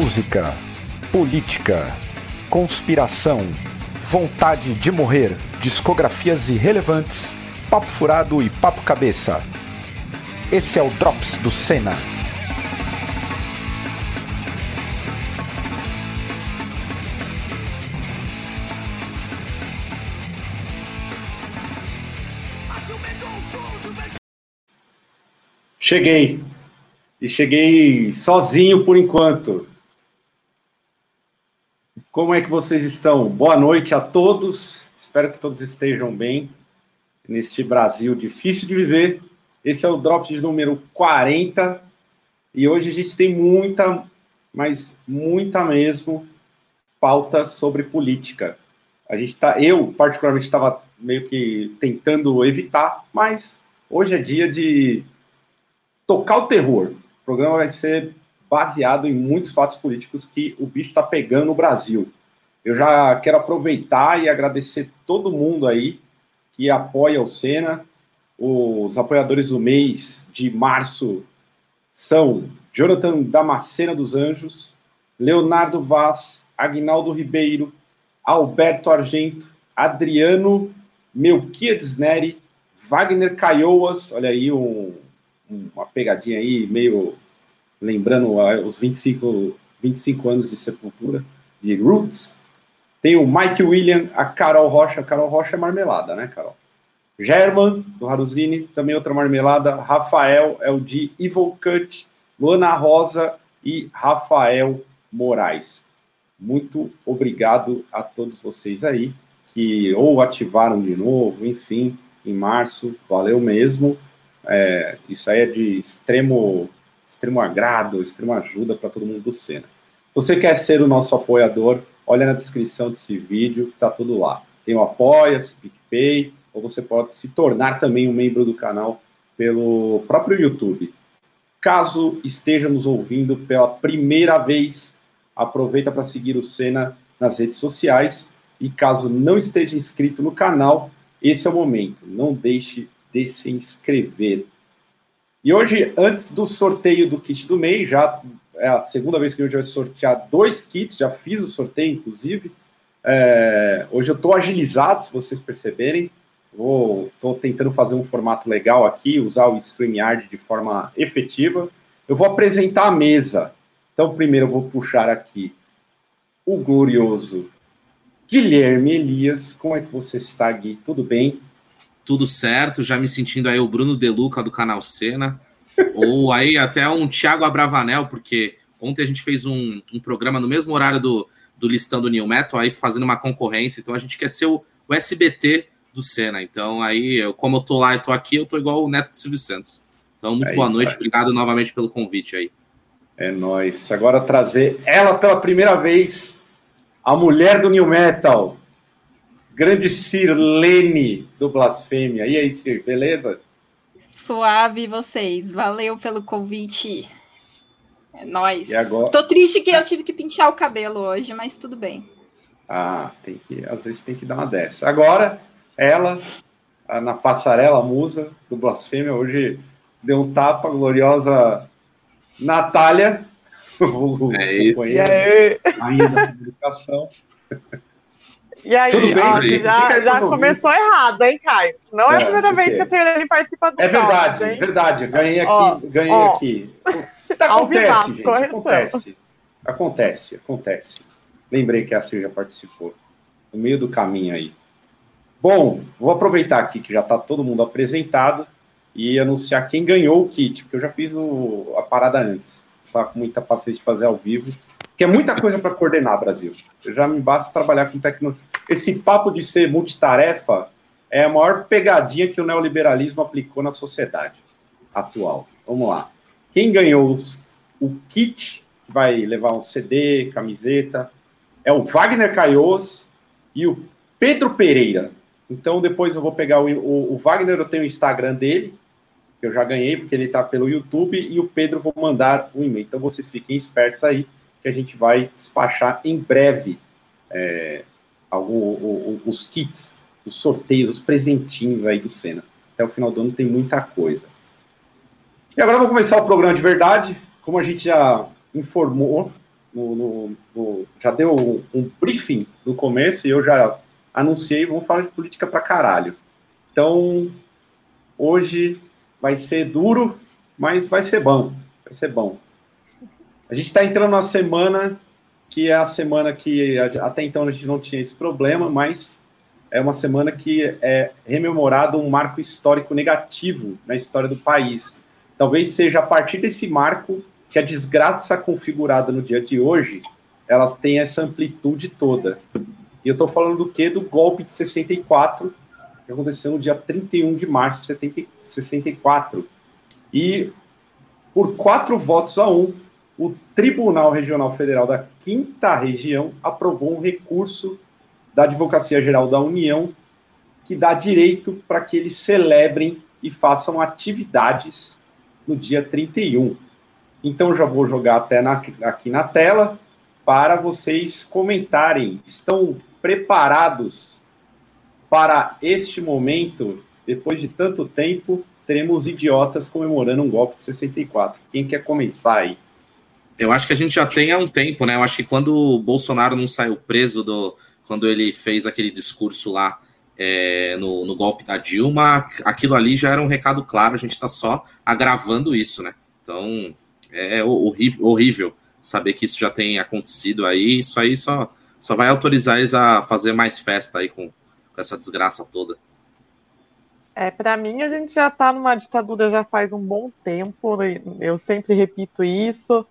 música, política, conspiração, vontade de morrer, discografias irrelevantes, papo furado e papo cabeça. Esse é o Drops do Senna. Cheguei. E cheguei sozinho por enquanto. Como é que vocês estão? Boa noite a todos. Espero que todos estejam bem neste Brasil difícil de viver. Esse é o Drop de número 40. E hoje a gente tem muita, mas muita mesmo, pauta sobre política. A gente tá, eu particularmente estava meio que tentando evitar, mas hoje é dia de tocar o terror. O programa vai ser baseado em muitos fatos políticos que o bicho está pegando no Brasil. Eu já quero aproveitar e agradecer todo mundo aí que apoia o Senna. Os apoiadores do mês de março são Jonathan Damascena dos Anjos, Leonardo Vaz, Agnaldo Ribeiro, Alberto Argento, Adriano Melquiades Neri, Wagner Caioas, olha aí um, uma pegadinha aí, meio lembrando os 25, 25 anos de Sepultura, de Roots. Tem o Mike William, a Carol Rocha. Carol Rocha é marmelada, né, Carol? German, do Haruzini, também outra marmelada. Rafael é o de Evil Cut, Luana Rosa e Rafael Moraes. Muito obrigado a todos vocês aí que ou ativaram de novo, enfim, em março. Valeu mesmo. É, isso aí é de extremo, extremo agrado, extrema ajuda para todo mundo do Senna. Se você quer ser o nosso apoiador, olha na descrição desse vídeo, que está tudo lá. Tem o Apoia-se, PicPay, ou você pode se tornar também um membro do canal pelo próprio YouTube. Caso esteja nos ouvindo pela primeira vez, aproveita para seguir o Senna nas redes sociais. E caso não esteja inscrito no canal, esse é o momento. Não deixe de se inscrever. E hoje, antes do sorteio do kit do mês, já é a segunda vez que gente vai sortear dois kits, já fiz o sorteio, inclusive. É, hoje eu estou agilizado, se vocês perceberem. Estou tentando fazer um formato legal aqui, usar o StreamYard de forma efetiva. Eu vou apresentar a mesa. Então, primeiro eu vou puxar aqui o glorioso Guilherme Elias. Como é que você está, Gui? Tudo bem? Tudo certo, já me sentindo aí o Bruno Deluca do canal Cena, ou aí até um Thiago Abravanel, porque ontem a gente fez um, um programa no mesmo horário do, do Listando New Metal, aí fazendo uma concorrência, então a gente quer ser o, o SBT do Cena, então aí, eu, como eu tô lá e tô aqui, eu tô igual o Neto do Silvio Santos. Então, muito é boa noite, aí. obrigado novamente pelo convite aí. É nóis. Agora trazer ela pela primeira vez, a mulher do New Metal, grande Sirlene do Blasfêmia. E aí, Sir, beleza? Suave vocês, valeu pelo convite. É nóis. E agora... Tô triste que eu tive que pintar o cabelo hoje, mas tudo bem. Ah, tem que, às vezes tem que dar uma dessa. Agora, ela, na passarela, a musa do Blasfêmia, hoje deu um tapa, gloriosa Natália, é companheiro, ainda da publicação. E aí, ó, já, já começou errado, hein, Caio? Não é, é a primeira vez que a Terene participa do É verdade, é verdade. Ganhei aqui, ó, ganhei ó, aqui. Acontece, gente, acontece. Acontece, acontece. Lembrei que a Sil já participou. No meio do caminho aí. Bom, vou aproveitar aqui que já está todo mundo apresentado e anunciar quem ganhou o kit, porque eu já fiz o, a parada antes. Tá com muita paciência de fazer ao vivo. Que é muita coisa para coordenar, Brasil. Já me basta trabalhar com tecnologia. Esse papo de ser multitarefa é a maior pegadinha que o neoliberalismo aplicou na sociedade atual. Vamos lá. Quem ganhou os, o kit, que vai levar um CD, camiseta, é o Wagner Caios e o Pedro Pereira. Então, depois eu vou pegar o, o, o Wagner, eu tenho o Instagram dele, que eu já ganhei, porque ele está pelo YouTube, e o Pedro vou mandar um e-mail. Então, vocês fiquem espertos aí que a gente vai despachar em breve é, algum, os kits, os sorteios, os presentinhos aí do Senna. Até o final do ano tem muita coisa. E agora vamos começar o programa de verdade. Como a gente já informou no, no, no, já deu um, um briefing no começo e eu já anunciei, vamos falar de política para caralho. Então, hoje vai ser duro, mas vai ser bom. Vai ser bom. A gente está entrando numa semana que é a semana que até então a gente não tinha esse problema, mas é uma semana que é rememorado um marco histórico negativo na história do país. Talvez seja a partir desse marco que a desgraça configurada no dia de hoje, elas têm essa amplitude toda. E eu estou falando do quê? Do golpe de 64, que aconteceu no dia 31 de março de 64. E por quatro votos a um, o Tribunal Regional Federal da Quinta Região aprovou um recurso da Advocacia Geral da União que dá direito para que eles celebrem e façam atividades no dia 31. Então já vou jogar até na, aqui na tela para vocês comentarem. Estão preparados para este momento? Depois de tanto tempo, teremos idiotas comemorando um golpe de 64. Quem quer começar aí? Eu acho que a gente já tem há um tempo, né? Eu acho que quando o Bolsonaro não saiu preso do. Quando ele fez aquele discurso lá é, no, no, golpe da Dilma, aquilo ali já era um recado claro, a gente está só agravando isso, né? Então, é horrível saber que isso já tem acontecido aí. Isso aí só, só vai autorizar eles a fazer mais festa aí com, com essa desgraça toda. É, para mim, a gente já está numa ditadura já faz um bom tempo, né? eu sempre repito isso.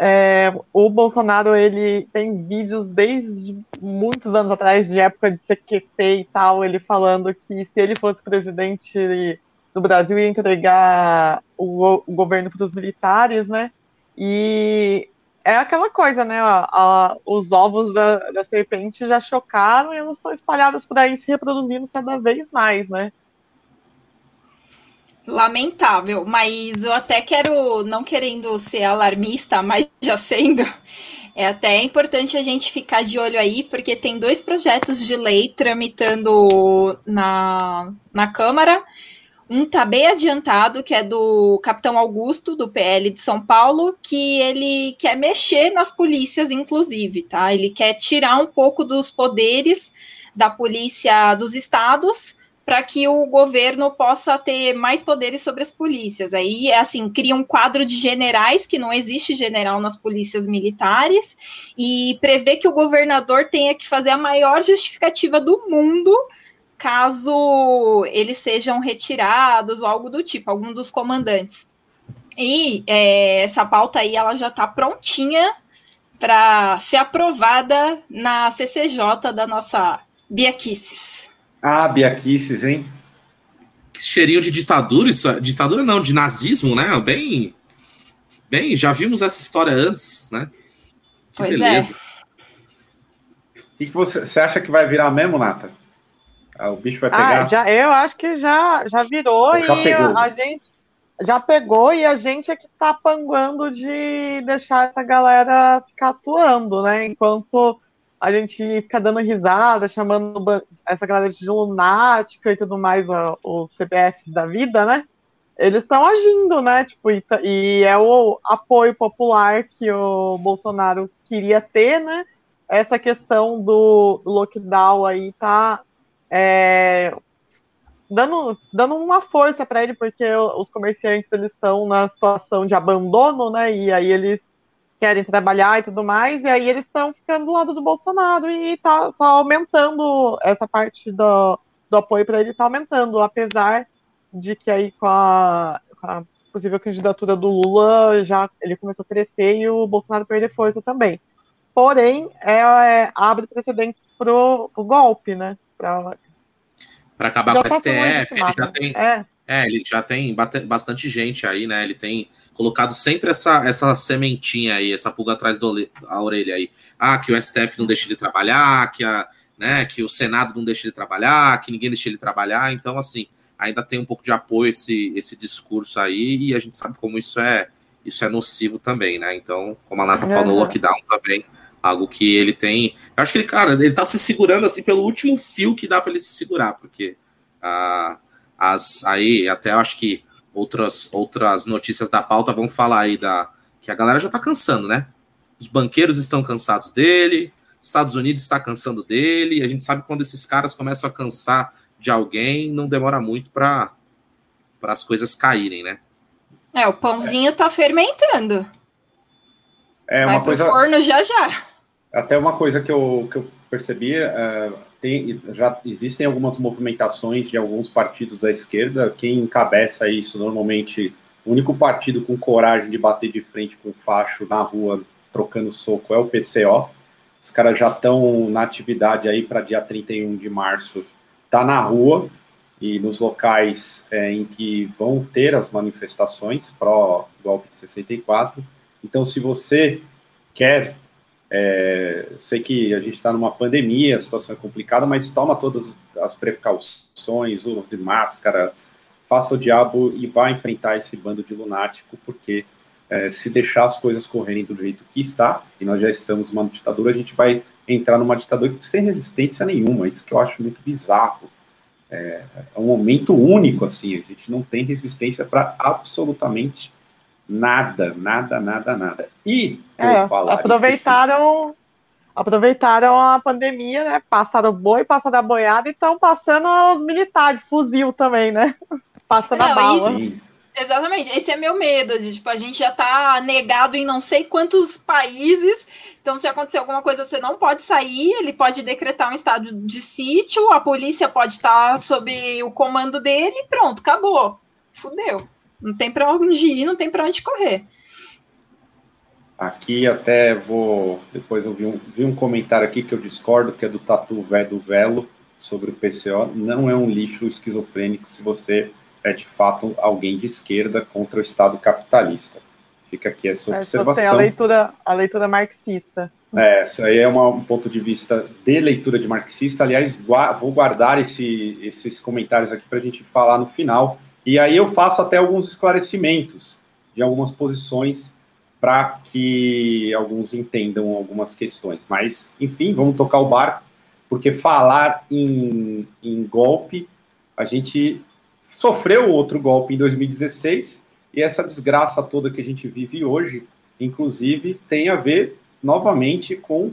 É, o Bolsonaro ele tem vídeos desde muitos anos atrás, de época de CQC e tal, ele falando que se ele fosse presidente do Brasil ia entregar o, o governo para os militares, né? E é aquela coisa, né? A, a, os ovos da, da, serpente já chocaram e eles estão espalhados por aí se reproduzindo cada vez mais, né? Lamentável, mas eu até quero, não querendo ser alarmista, mas já sendo, é até importante a gente ficar de olho aí, porque tem dois projetos de lei tramitando na, na Câmara um tá bem adiantado, que é do Capitão Augusto, do PL de São Paulo, que ele quer mexer nas polícias, inclusive, tá? Ele quer tirar um pouco dos poderes da polícia dos estados para que o governo possa ter mais poderes sobre as polícias. Aí, assim, cria um quadro de generais, que não existe general nas polícias militares, e prevê que o governador tenha que fazer a maior justificativa do mundo caso eles sejam retirados ou algo do tipo, algum dos comandantes. E é, essa pauta aí ela já está prontinha para ser aprovada na CCJ da nossa Biaquices. Ah, Biaquices, hein? cheirinho de ditadura, isso, é, ditadura não, de nazismo, né? Bem, bem, já vimos essa história antes, né? Que pois beleza. É. O que, que você, você acha que vai virar mesmo, Nata? Ah, o bicho vai ah, pegar? Ah, já, eu acho que já, já virou já e pegou. a gente já pegou e a gente é que tá panguando de deixar essa galera ficar atuando, né? Enquanto a gente fica dando risada, chamando essa galera de lunática e tudo mais, os CPFs da vida, né? Eles estão agindo, né? Tipo, e, e, é o apoio popular que o Bolsonaro queria ter, né? Essa questão do lockdown aí tá é, dando, dando uma força para ele, porque os comerciantes eles estão na situação de abandono, né? E aí eles querem trabalhar e tudo mais, e aí eles estão ficando do lado do Bolsonaro e tá só aumentando essa parte do, do apoio para ele, tá aumentando, apesar de que aí com a, com a, possível candidatura do Lula já ele começou a crescer e o Bolsonaro perder força também. Porém, é, é abre precedentes pro, pro golpe, né? Acabar já com o STF. Ele já tem, é. é. ele já tem bastante gente aí, né? Ele tem colocado sempre essa, essa sementinha aí, essa pulga atrás da orelha aí. Ah, que o STF não deixa ele trabalhar, que, a, né, que o Senado não deixa ele trabalhar, que ninguém deixa ele trabalhar. Então, assim, ainda tem um pouco de apoio esse, esse discurso aí, e a gente sabe como isso é isso é nocivo também, né? Então, como a Nata uhum. falou, lockdown também Algo que ele tem. Eu acho que ele, cara, ele tá se segurando assim pelo último fio que dá para ele se segurar, porque ah, as, aí até eu acho que outras, outras notícias da pauta vão falar aí da. Que a galera já tá cansando, né? os banqueiros estão cansados dele, Estados Unidos está cansando dele, a gente sabe quando esses caras começam a cansar de alguém, não demora muito para as coisas caírem, né? É, o pãozinho está fermentando. É Vai uma coisa. forno já já. Até uma coisa que eu, que eu percebi, uh, tem, já existem algumas movimentações de alguns partidos da esquerda. Quem encabeça isso normalmente, o único partido com coragem de bater de frente com facho na rua trocando soco é o PCO. Os caras já estão na atividade aí para dia 31 de março, tá na rua e nos locais é, em que vão ter as manifestações pró golpe de 64. Então, se você quer, é, sei que a gente está numa pandemia, a situação é complicada, mas toma todas as precauções, uso de máscara, faça o diabo e vá enfrentar esse bando de lunático, porque é, se deixar as coisas correrem do jeito que está, e nós já estamos numa ditadura, a gente vai entrar numa ditadura sem resistência nenhuma, isso que eu acho muito bizarro. É, é um momento único, assim, a gente não tem resistência para absolutamente nada, nada, nada, nada. E, é, aproveitaram, aproveitaram a pandemia, né, passaram boi, passaram a boiada e estão passando os militares, fuzil também, né, passando não, a bala. Isso, Exatamente, esse é meu medo, de, tipo, a gente já tá negado em não sei quantos países, então se acontecer alguma coisa você não pode sair, ele pode decretar um estado de sítio, a polícia pode estar tá sob o comando dele e pronto, acabou, fudeu, não tem para onde ir, não tem para onde correr. Aqui até vou, depois eu vi um, vi um comentário aqui que eu discordo, que é do Tatu Velho do Velo, sobre o PCO, não é um lixo esquizofrênico se você é de fato alguém de esquerda contra o Estado capitalista. Fica aqui essa é, observação. a leitura, a leitura marxista. É, isso aí é uma, um ponto de vista de leitura de marxista. Aliás, gua vou guardar esse, esses comentários aqui para a gente falar no final. E aí eu faço até alguns esclarecimentos de algumas posições para que alguns entendam algumas questões. Mas, enfim, vamos tocar o barco, porque falar em, em golpe, a gente sofreu outro golpe em 2016 e essa desgraça toda que a gente vive hoje, inclusive, tem a ver novamente com,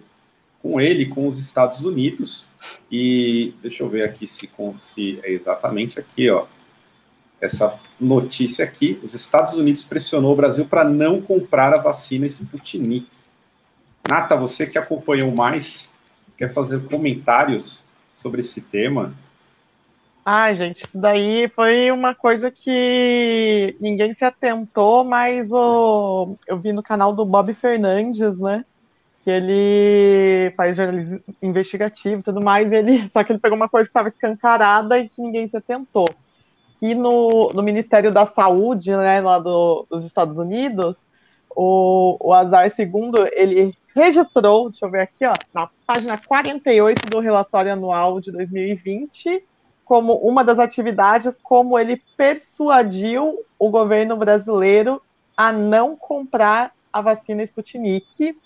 com ele, com os Estados Unidos. E deixa eu ver aqui se, se é exatamente aqui, ó. Essa notícia aqui: os Estados Unidos pressionou o Brasil para não comprar a vacina Sputnik. Nata, você que acompanhou mais, quer fazer comentários sobre esse tema? Ai, gente, isso daí foi uma coisa que ninguém se atentou, mas o... eu vi no canal do Bob Fernandes, né? Que ele faz jornalismo investigativo e tudo mais, ele... só que ele pegou uma coisa que estava escancarada e que ninguém se atentou. Que no, no Ministério da Saúde, né, lá do, dos Estados Unidos, o, o Azar II, ele registrou, deixa eu ver aqui, ó, na página 48 do relatório anual de 2020, como uma das atividades, como ele persuadiu o governo brasileiro a não comprar a vacina Sputnik,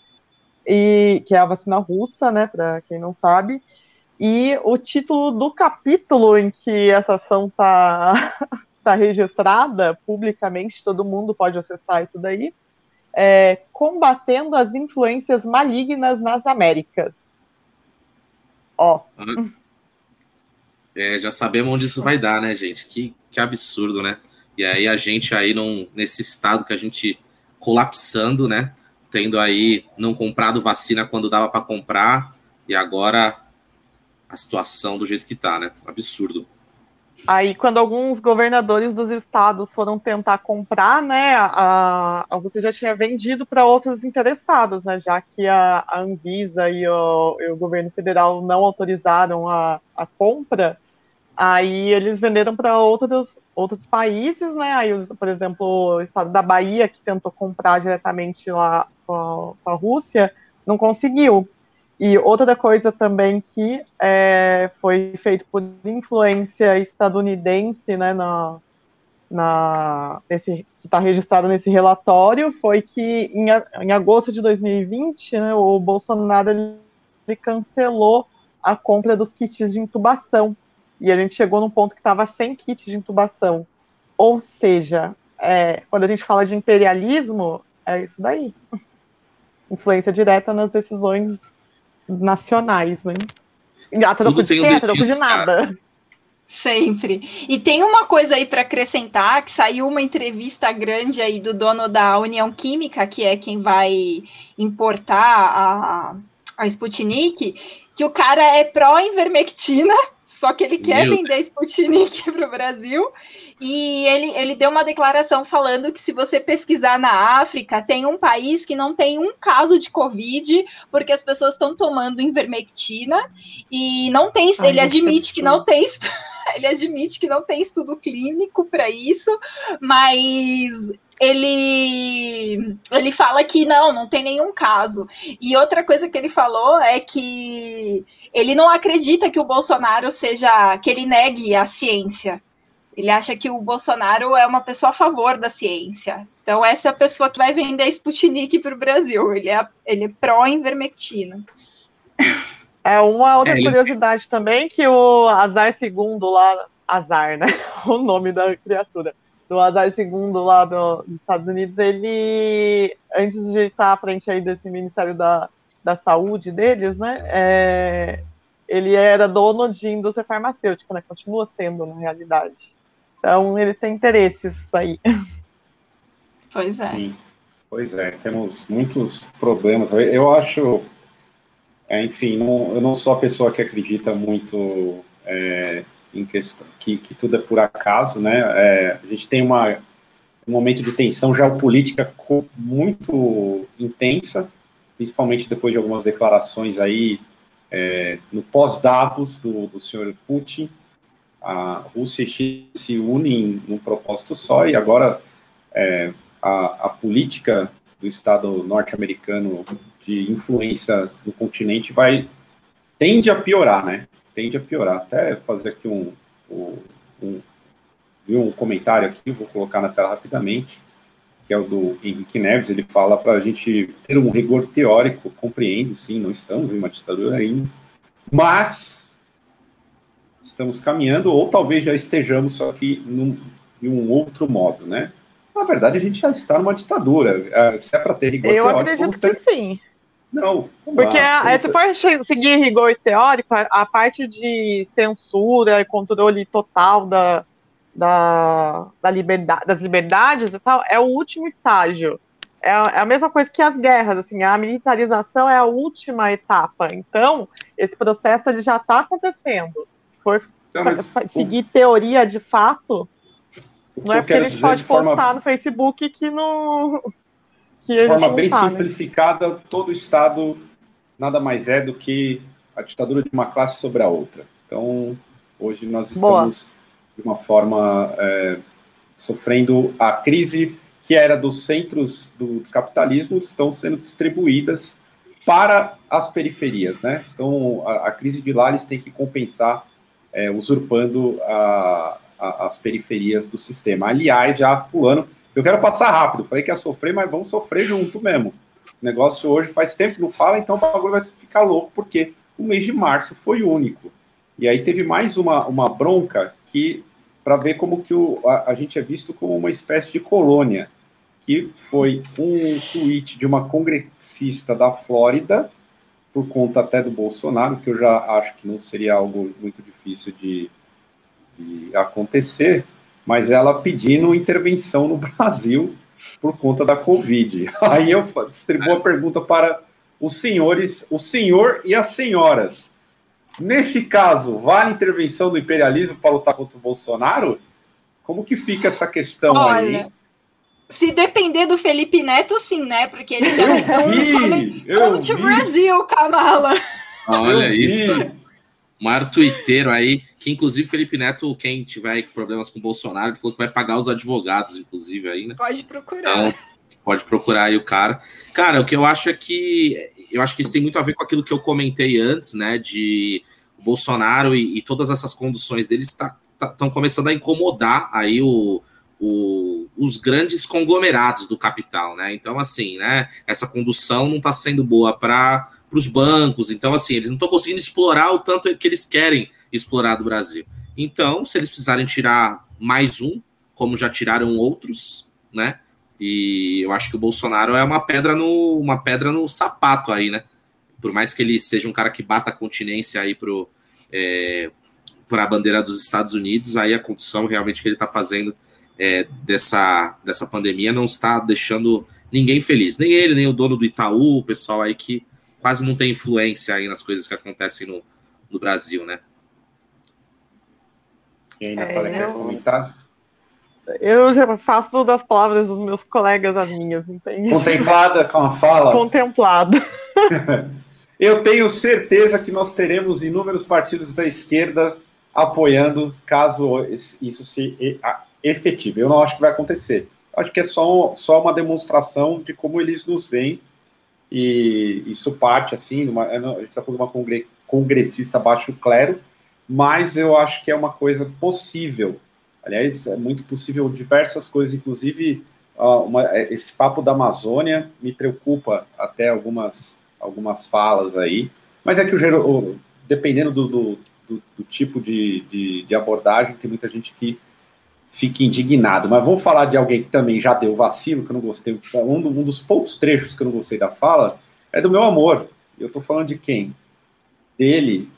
e, que é a vacina russa, né, para quem não sabe. E o título do capítulo em que essa ação está tá registrada publicamente, todo mundo pode acessar isso daí, é Combatendo as Influências Malignas nas Américas. Ó. É, já sabemos onde isso vai dar, né, gente? Que, que absurdo, né? E aí a gente aí num, nesse estado que a gente colapsando, né? Tendo aí não comprado vacina quando dava para comprar e agora a situação do jeito que tá, né? Absurdo. Aí, quando alguns governadores dos estados foram tentar comprar, né, a, a você já tinha vendido para outros interessados, né, já que a, a Anvisa e o, e o, governo federal não autorizaram a, a compra, Aí eles venderam para outros, outros países, né? Aí, por exemplo, o estado da Bahia, que tentou comprar diretamente lá com a, Rússia, não conseguiu. E outra coisa também que é, foi feito por influência estadunidense, né, na, na, que está registrado nesse relatório, foi que em, em agosto de 2020, né, o Bolsonaro ele, ele cancelou a compra dos kits de intubação e a gente chegou num ponto que estava sem kit de intubação. Ou seja, é, quando a gente fala de imperialismo, é isso daí. influência direta nas decisões nacionais, né? A troco de quê? A troco de nada. Sempre. E tem uma coisa aí para acrescentar, que saiu uma entrevista grande aí do dono da União Química, que é quem vai importar a, a Sputnik, que o cara é pró-invermectina, só que ele quer Meu. vender Sputnik para o Brasil. E ele, ele deu uma declaração falando que se você pesquisar na África, tem um país que não tem um caso de Covid, porque as pessoas estão tomando invermectina e não tem. Ai, ele admite que não tem. ele admite que não tem estudo clínico para isso, mas ele ele fala que não, não tem nenhum caso. E outra coisa que ele falou é que ele não acredita que o Bolsonaro seja que ele negue a ciência. Ele acha que o Bolsonaro é uma pessoa a favor da ciência. Então essa é a pessoa que vai vender a Sputnik para o Brasil. Ele é ele é pró invermectina. É uma outra é, curiosidade ele... também que o Azar II lá, Azar, né? O nome da criatura. Do Azar II lá do, dos Estados Unidos, ele, antes de estar à frente aí desse Ministério da, da Saúde deles, né? É, ele era dono de indústria farmacêutica, né? Continua sendo, na realidade. Então, ele tem interesses aí. Pois é. Sim. Pois é, temos muitos problemas. Eu acho é, enfim, não, eu não sou a pessoa que acredita muito é, em questão que, que, tudo é por acaso, né? É, a gente tem uma, um momento de tensão geopolítica muito intensa, principalmente depois de algumas declarações aí é, no pós-Davos do, do senhor Putin. A Rússia e China se unem num propósito só e agora é, a, a política do Estado norte-americano de influência no continente vai tende a piorar, né? Tende a piorar. Até fazer aqui um, um, um, comentário aqui, vou colocar na tela rapidamente, que é o do Henrique Neves. Ele fala para a gente ter um rigor teórico, compreendo, sim, não estamos em uma ditadura ainda, mas estamos caminhando, ou talvez já estejamos, só que num, em um outro modo, né? Na verdade, a gente já está numa ditadura. É, se é para ter rigor Eu teórico, acredito ter... que sim. Não. Porque a, se for seguir rigor teórico, a, a, parte de censura e controle total da, da, da liberdade, das liberdades e tal é o último estágio. É, é, a mesma coisa que as guerras, assim, a militarização é a última etapa. Então, esse processo ele já está acontecendo. Se for mas, seguir o... teoria de fato, não é porque a gente pode postar forma... no Facebook que não de forma bem tá, simplificada, né? todo Estado nada mais é do que a ditadura de uma classe sobre a outra. Então, hoje nós estamos, Boa. de uma forma, é, sofrendo a crise que era dos centros do capitalismo, estão sendo distribuídas para as periferias, né? Então, a, a crise de lá eles têm que compensar, é, usurpando a, a, as periferias do sistema. Aliás, já pulando, eu quero passar rápido. Falei que ia sofrer, mas vamos sofrer junto mesmo. O negócio hoje faz tempo que não fala, então o bagulho vai ficar louco, porque o mês de março foi único. E aí teve mais uma, uma bronca que para ver como que o, a, a, gente é visto como uma espécie de colônia, que foi um tweet de uma congressista da Flórida, por conta até do Bolsonaro, que eu já acho que não seria algo muito difícil de, de acontecer, mas ela pedindo intervenção no Brasil por conta da Covid. Aí eu distribuo a pergunta para os senhores, o senhor e as senhoras. Nesse caso, vale intervenção do imperialismo para lutar contra o Bolsonaro? Como que fica essa questão Olha, aí? Se depender do Felipe Neto, sim, né? Porque ele já ter um come to Brasil, Kamala. Olha isso. O maior tuiteiro aí, que inclusive Felipe Neto, quem tiver problemas com o Bolsonaro, ele falou que vai pagar os advogados, inclusive, aí, né? Pode procurar. Então, pode procurar aí o cara. Cara, o que eu acho é que eu acho que isso tem muito a ver com aquilo que eu comentei antes, né? De Bolsonaro e, e todas essas conduções deles estão tá, tá, começando a incomodar aí o, o, os grandes conglomerados do capital, né? Então, assim, né? Essa condução não está sendo boa para para os bancos. Então, assim, eles não estão conseguindo explorar o tanto que eles querem explorar do Brasil. Então, se eles precisarem tirar mais um, como já tiraram outros, né? E eu acho que o Bolsonaro é uma pedra no, uma pedra no sapato aí, né? Por mais que ele seja um cara que bata a continência aí pro, é, para a bandeira dos Estados Unidos, aí a condição realmente que ele está fazendo é, dessa, dessa pandemia não está deixando ninguém feliz. Nem ele, nem o dono do Itaú, o pessoal aí que quase não tem influência aí nas coisas que acontecem no, no Brasil, né? E aí, Natália, é, quer comentar? Eu já faço das palavras dos meus colegas as minhas, entende? Contemplada com a fala? Contemplada. Eu tenho certeza que nós teremos inúmeros partidos da esquerda apoiando caso isso se efetive. Eu não acho que vai acontecer. Acho que é só, só uma demonstração de como eles nos veem e isso parte assim, numa, a gente está falando de uma congressista baixo clero, mas eu acho que é uma coisa possível. Aliás, é muito possível diversas coisas, inclusive uh, uma, é, esse papo da Amazônia me preocupa até algumas algumas falas aí, mas é que o, dependendo do, do, do, do tipo de, de, de, abordagem, tem muita gente que fica indignado. Mas vamos falar de alguém que também já deu vacilo, que eu não gostei. Um, um dos poucos trechos que eu não gostei da fala é do meu amor. Eu estou falando de quem? Dele.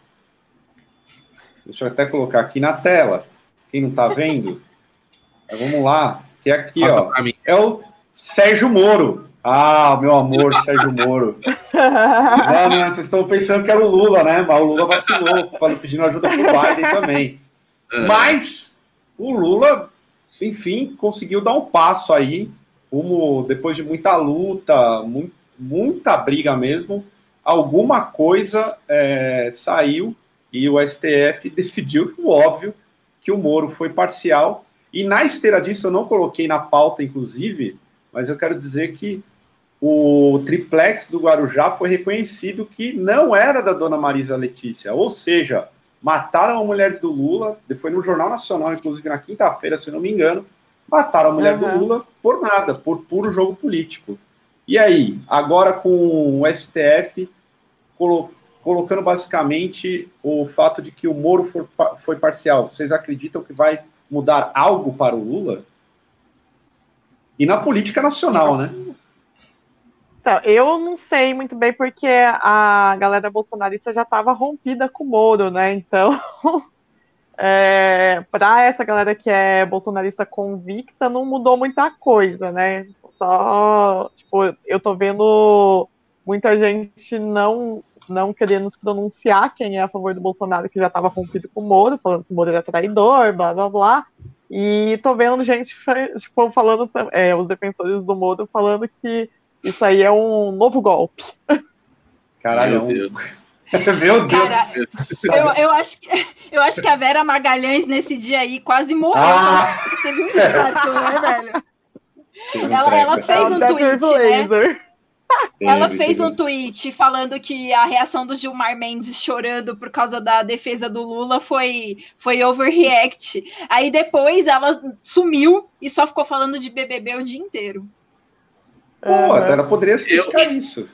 Deixa eu até colocar aqui na tela. Quem não está vendo? Mas vamos lá. Que é aqui, ó. É o Sérgio Moro. Ah, meu amor, Sérgio Moro. não, vocês estão pensando que era o Lula, né? Mas o Lula vacilou, pedindo ajuda pro Biden também. É. Mas o Lula, enfim, conseguiu dar um passo aí, como depois de muita luta, muita briga mesmo, alguma coisa é, saiu e o STF decidiu, óbvio, que o Moro foi parcial. E na esteira disso, eu não coloquei na pauta, inclusive, mas eu quero dizer que o triplex do Guarujá foi reconhecido que não era da dona Marisa Letícia, ou seja, mataram a mulher do Lula, foi no Jornal Nacional, inclusive na quinta-feira, se não me engano, mataram a mulher uhum. do Lula por nada, por puro jogo político. E aí, agora com o STF colocando basicamente o fato de que o Moro for, foi parcial, vocês acreditam que vai mudar algo para o Lula? E na política nacional, né? Então, eu não sei muito bem porque a galera bolsonarista já estava rompida com o Moro, né? Então, é, para essa galera que é bolsonarista convicta, não mudou muita coisa, né? Só, tipo, eu tô vendo muita gente não não querendo se pronunciar quem é a favor do Bolsonaro, que já estava rompido com o Moro, falando que o Moro era traidor, blá blá blá. E tô vendo gente tipo, falando, é, os defensores do Moro falando que isso aí é um novo golpe. Caralho, meu Deus. Meu Deus. Cara, eu, eu, acho que, eu acho que a Vera Magalhães nesse dia aí quase morreu. Ah. Teve um infarto, né, velho? Ela, ela fez um tweet, né? Ela fez um tweet falando que a reação do Gilmar Mendes chorando por causa da defesa do Lula foi, foi overreact. Aí depois ela sumiu e só ficou falando de BBB o dia inteiro. Pô, ela poderia explicar eu, isso.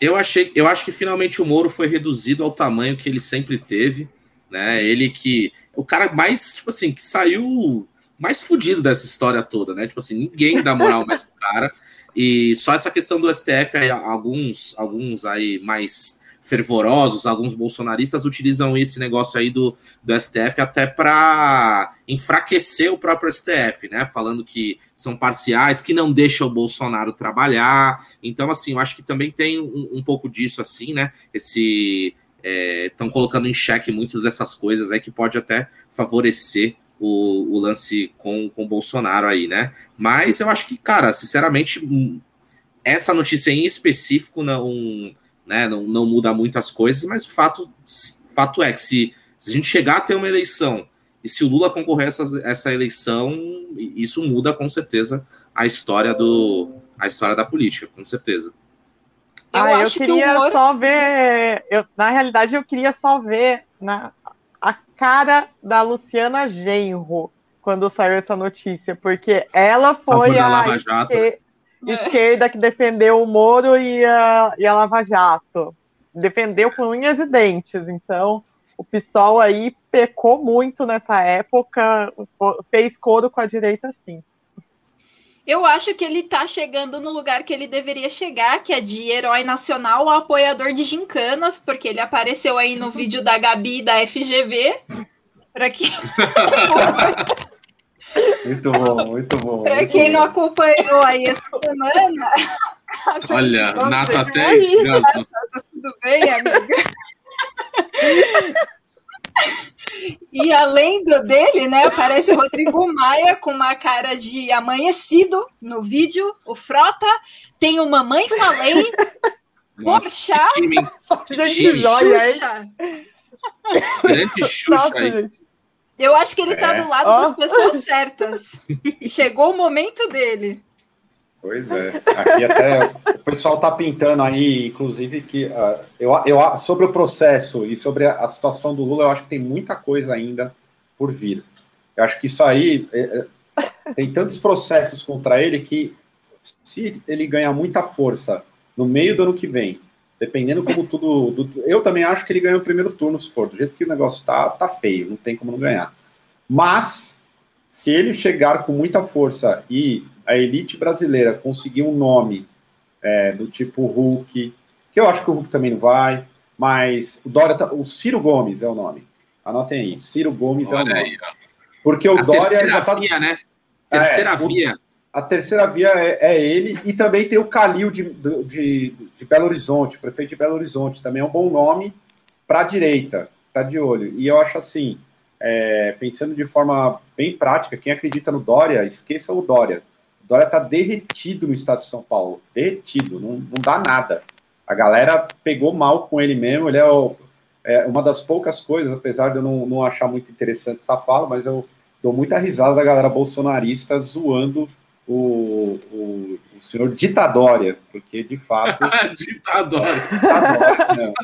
Eu achei, eu acho que finalmente o Moro foi reduzido ao tamanho que ele sempre teve, né? Ele que o cara mais, tipo assim, que saiu mais fudido dessa história toda, né? Tipo assim, ninguém dá moral mais pro cara. E só essa questão do STF, aí, alguns, alguns aí mais fervorosos, alguns bolsonaristas utilizam esse negócio aí do, do STF até para enfraquecer o próprio STF, né? Falando que são parciais, que não deixam o Bolsonaro trabalhar. Então, assim, eu acho que também tem um, um pouco disso, assim, né? Esse estão é, colocando em xeque muitas dessas coisas aí que pode até favorecer o, o lance com o Bolsonaro aí, né? Mas eu acho que, cara, sinceramente, hum, essa notícia em específico não né? Não, não muda muitas coisas, mas o fato, fato é que se, se a gente chegar a ter uma eleição e se o Lula concorrer a essa, essa eleição, isso muda com certeza a história do a história da política, com certeza. Eu ah, acho eu queria que o Moro... só ver. Eu, na realidade, eu queria só ver na, a cara da Luciana Genro quando saiu essa notícia, porque ela foi a. Esquerda que defendeu o Moro e a, e a Lava Jato. Defendeu com unhas e dentes. Então, o PSOL aí pecou muito nessa época, fez coro com a direita, sim. Eu acho que ele tá chegando no lugar que ele deveria chegar, que é de herói nacional ou apoiador de gincanas, porque ele apareceu aí no vídeo da Gabi da FGV. Para que Muito bom, muito bom. Para quem bom. não acompanhou aí essa semana. Olha, Nata até. Tá tudo bem, amiga? E além do dele, né, aparece o Rodrigo Maia com uma cara de amanhecido no vídeo, o Frota, tem o Mamãe Falei, Nossa, Poxa! que time, Gente, joia, hein? Xuxa. grande Xuxa Nossa, aí. gente. Eu acho que ele tá É. do lado Ó. das pessoas certas. Chegou o momento dele. Pois é. Aqui até o pessoal está pintando aí, inclusive, que ah, eu, eu, sobre o processo e sobre a, a situação do Lula, eu acho que tem muita coisa ainda por vir. Eu acho que isso aí é, é, tem tantos processos contra ele que se ele ganhar muita força no meio do ano que vem, dependendo como tudo. do- eu também acho que ele ganha o primeiro turno, se for. Do jeito que o negócio tá, tá feio, não tem como não ganhar. Mas, se ele chegar com muita força e a elite brasileira conseguir um nome é, do tipo Hulk, que eu acho que o Hulk também não vai, mas o Dória, tá- o Ciro Gomes é o nome. Anotem aí, Ciro Gomes é o Olha nome. aí. Porque o A Dória terceira já tá, via, né? Terceira É, o- via. a terceira via é, é ele, e também tem o Calil de, de, de Belo Horizonte, o prefeito de Belo Horizonte, também é um bom nome para a direita, tá de olho. E eu acho assim, é, pensando de forma bem prática, quem acredita no Dória, esqueça o Dória. Dória tá derretido no estado de São Paulo, derretido, não, não dá nada. A galera pegou mal com ele mesmo, ele é, o- é uma das poucas coisas, apesar de eu não, não achar muito interessante essa fala, mas eu dou muita risada da galera bolsonarista zoando o, o, o senhor Ditadória, porque de fato. Ditador. Ditadória, não.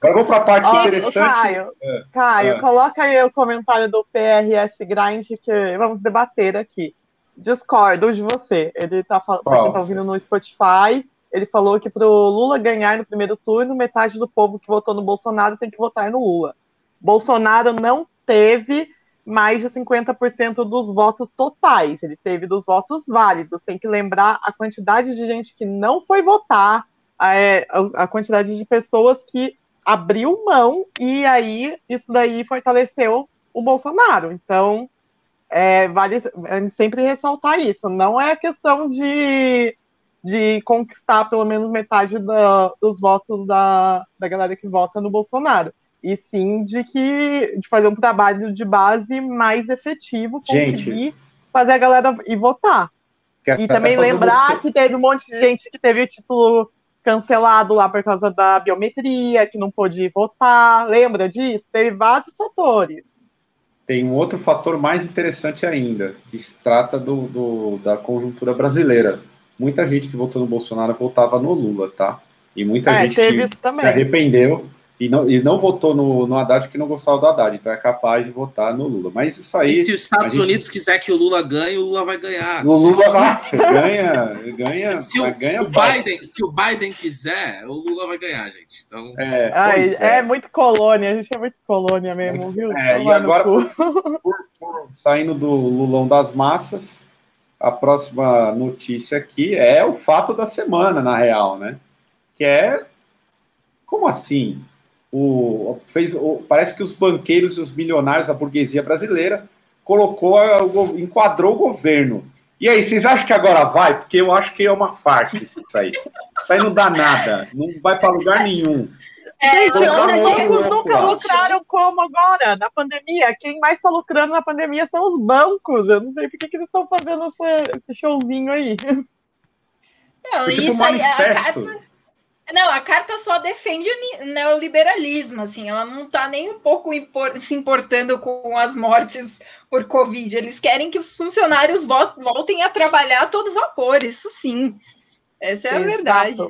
Agora vamos para a parte Ó, interessante. Caio, Caio, É. coloca aí o comentário do PRS Grind que vamos debater aqui. Discordo de você. Ele tá falando, pra quem tá ouvindo no Spotify, ele falou que pro Lula ganhar no primeiro turno, metade do povo que votou no Bolsonaro tem que votar no Lula. Bolsonaro não teve mais de 50% dos votos totais, ele teve dos votos válidos. Tem que lembrar a quantidade de gente que não foi votar, é, a- a quantidade de pessoas que abriu mão e aí isso daí fortaleceu o Bolsonaro. Então, é, vale sempre ressaltar isso. Não é questão de, de conquistar pelo menos metade da- dos votos da, da galera que vota no Bolsonaro. E sim de que de fazer um trabalho de base mais efetivo, Gente. conseguir fazer a galera ir votar. E também lembrar que teve um monte de gente que teve o título cancelado lá por causa da biometria, que não pôde votar. Lembra disso? Teve vários fatores. Tem um outro fator mais interessante ainda, que se trata do, do- da conjuntura brasileira. Muita gente que votou no Bolsonaro votava no Lula, tá? E muita É, gente que também. se arrependeu e não, e não votou no, no Haddad porque não gostava do Haddad, então é capaz de votar no Lula. Mas isso aí. E se os Estados gente- Unidos quiser que o Lula ganhe, o Lula vai ganhar. O Lula vai, ganha, ganha, Se o, ganha o Biden, se o Biden quiser, o Lula vai ganhar, gente. Então, É, Ai, pois é. muito colônia, a gente é muito colônia mesmo, viu? É, e agora, por- por- saindo do Lulão das massas, a próxima notícia aqui é o fato da semana, na real, né? Que é. Como assim? O, fez, o- parece que os banqueiros e os milionários da burguesia brasileira colocou, enquadrou o governo. E aí, vocês acham que agora vai? Porque eu acho que é uma farsa isso aí. Isso aí não dá nada, não vai para lugar nenhum. É, Gente, os no bancos outro nunca lucraram como agora, na pandemia. Quem mais está lucrando na pandemia são os bancos. Eu não sei por que, que eles estão fazendo esse showzinho aí. Não, Foi tipo isso um aí, carta. Não, a carta só defende o neoliberalismo, assim, ela não está nem um pouco impor- se importando com as mortes por Covid. Eles querem que os funcionários vo- voltem a trabalhar a todo vapor, isso sim. Essa é a verdade.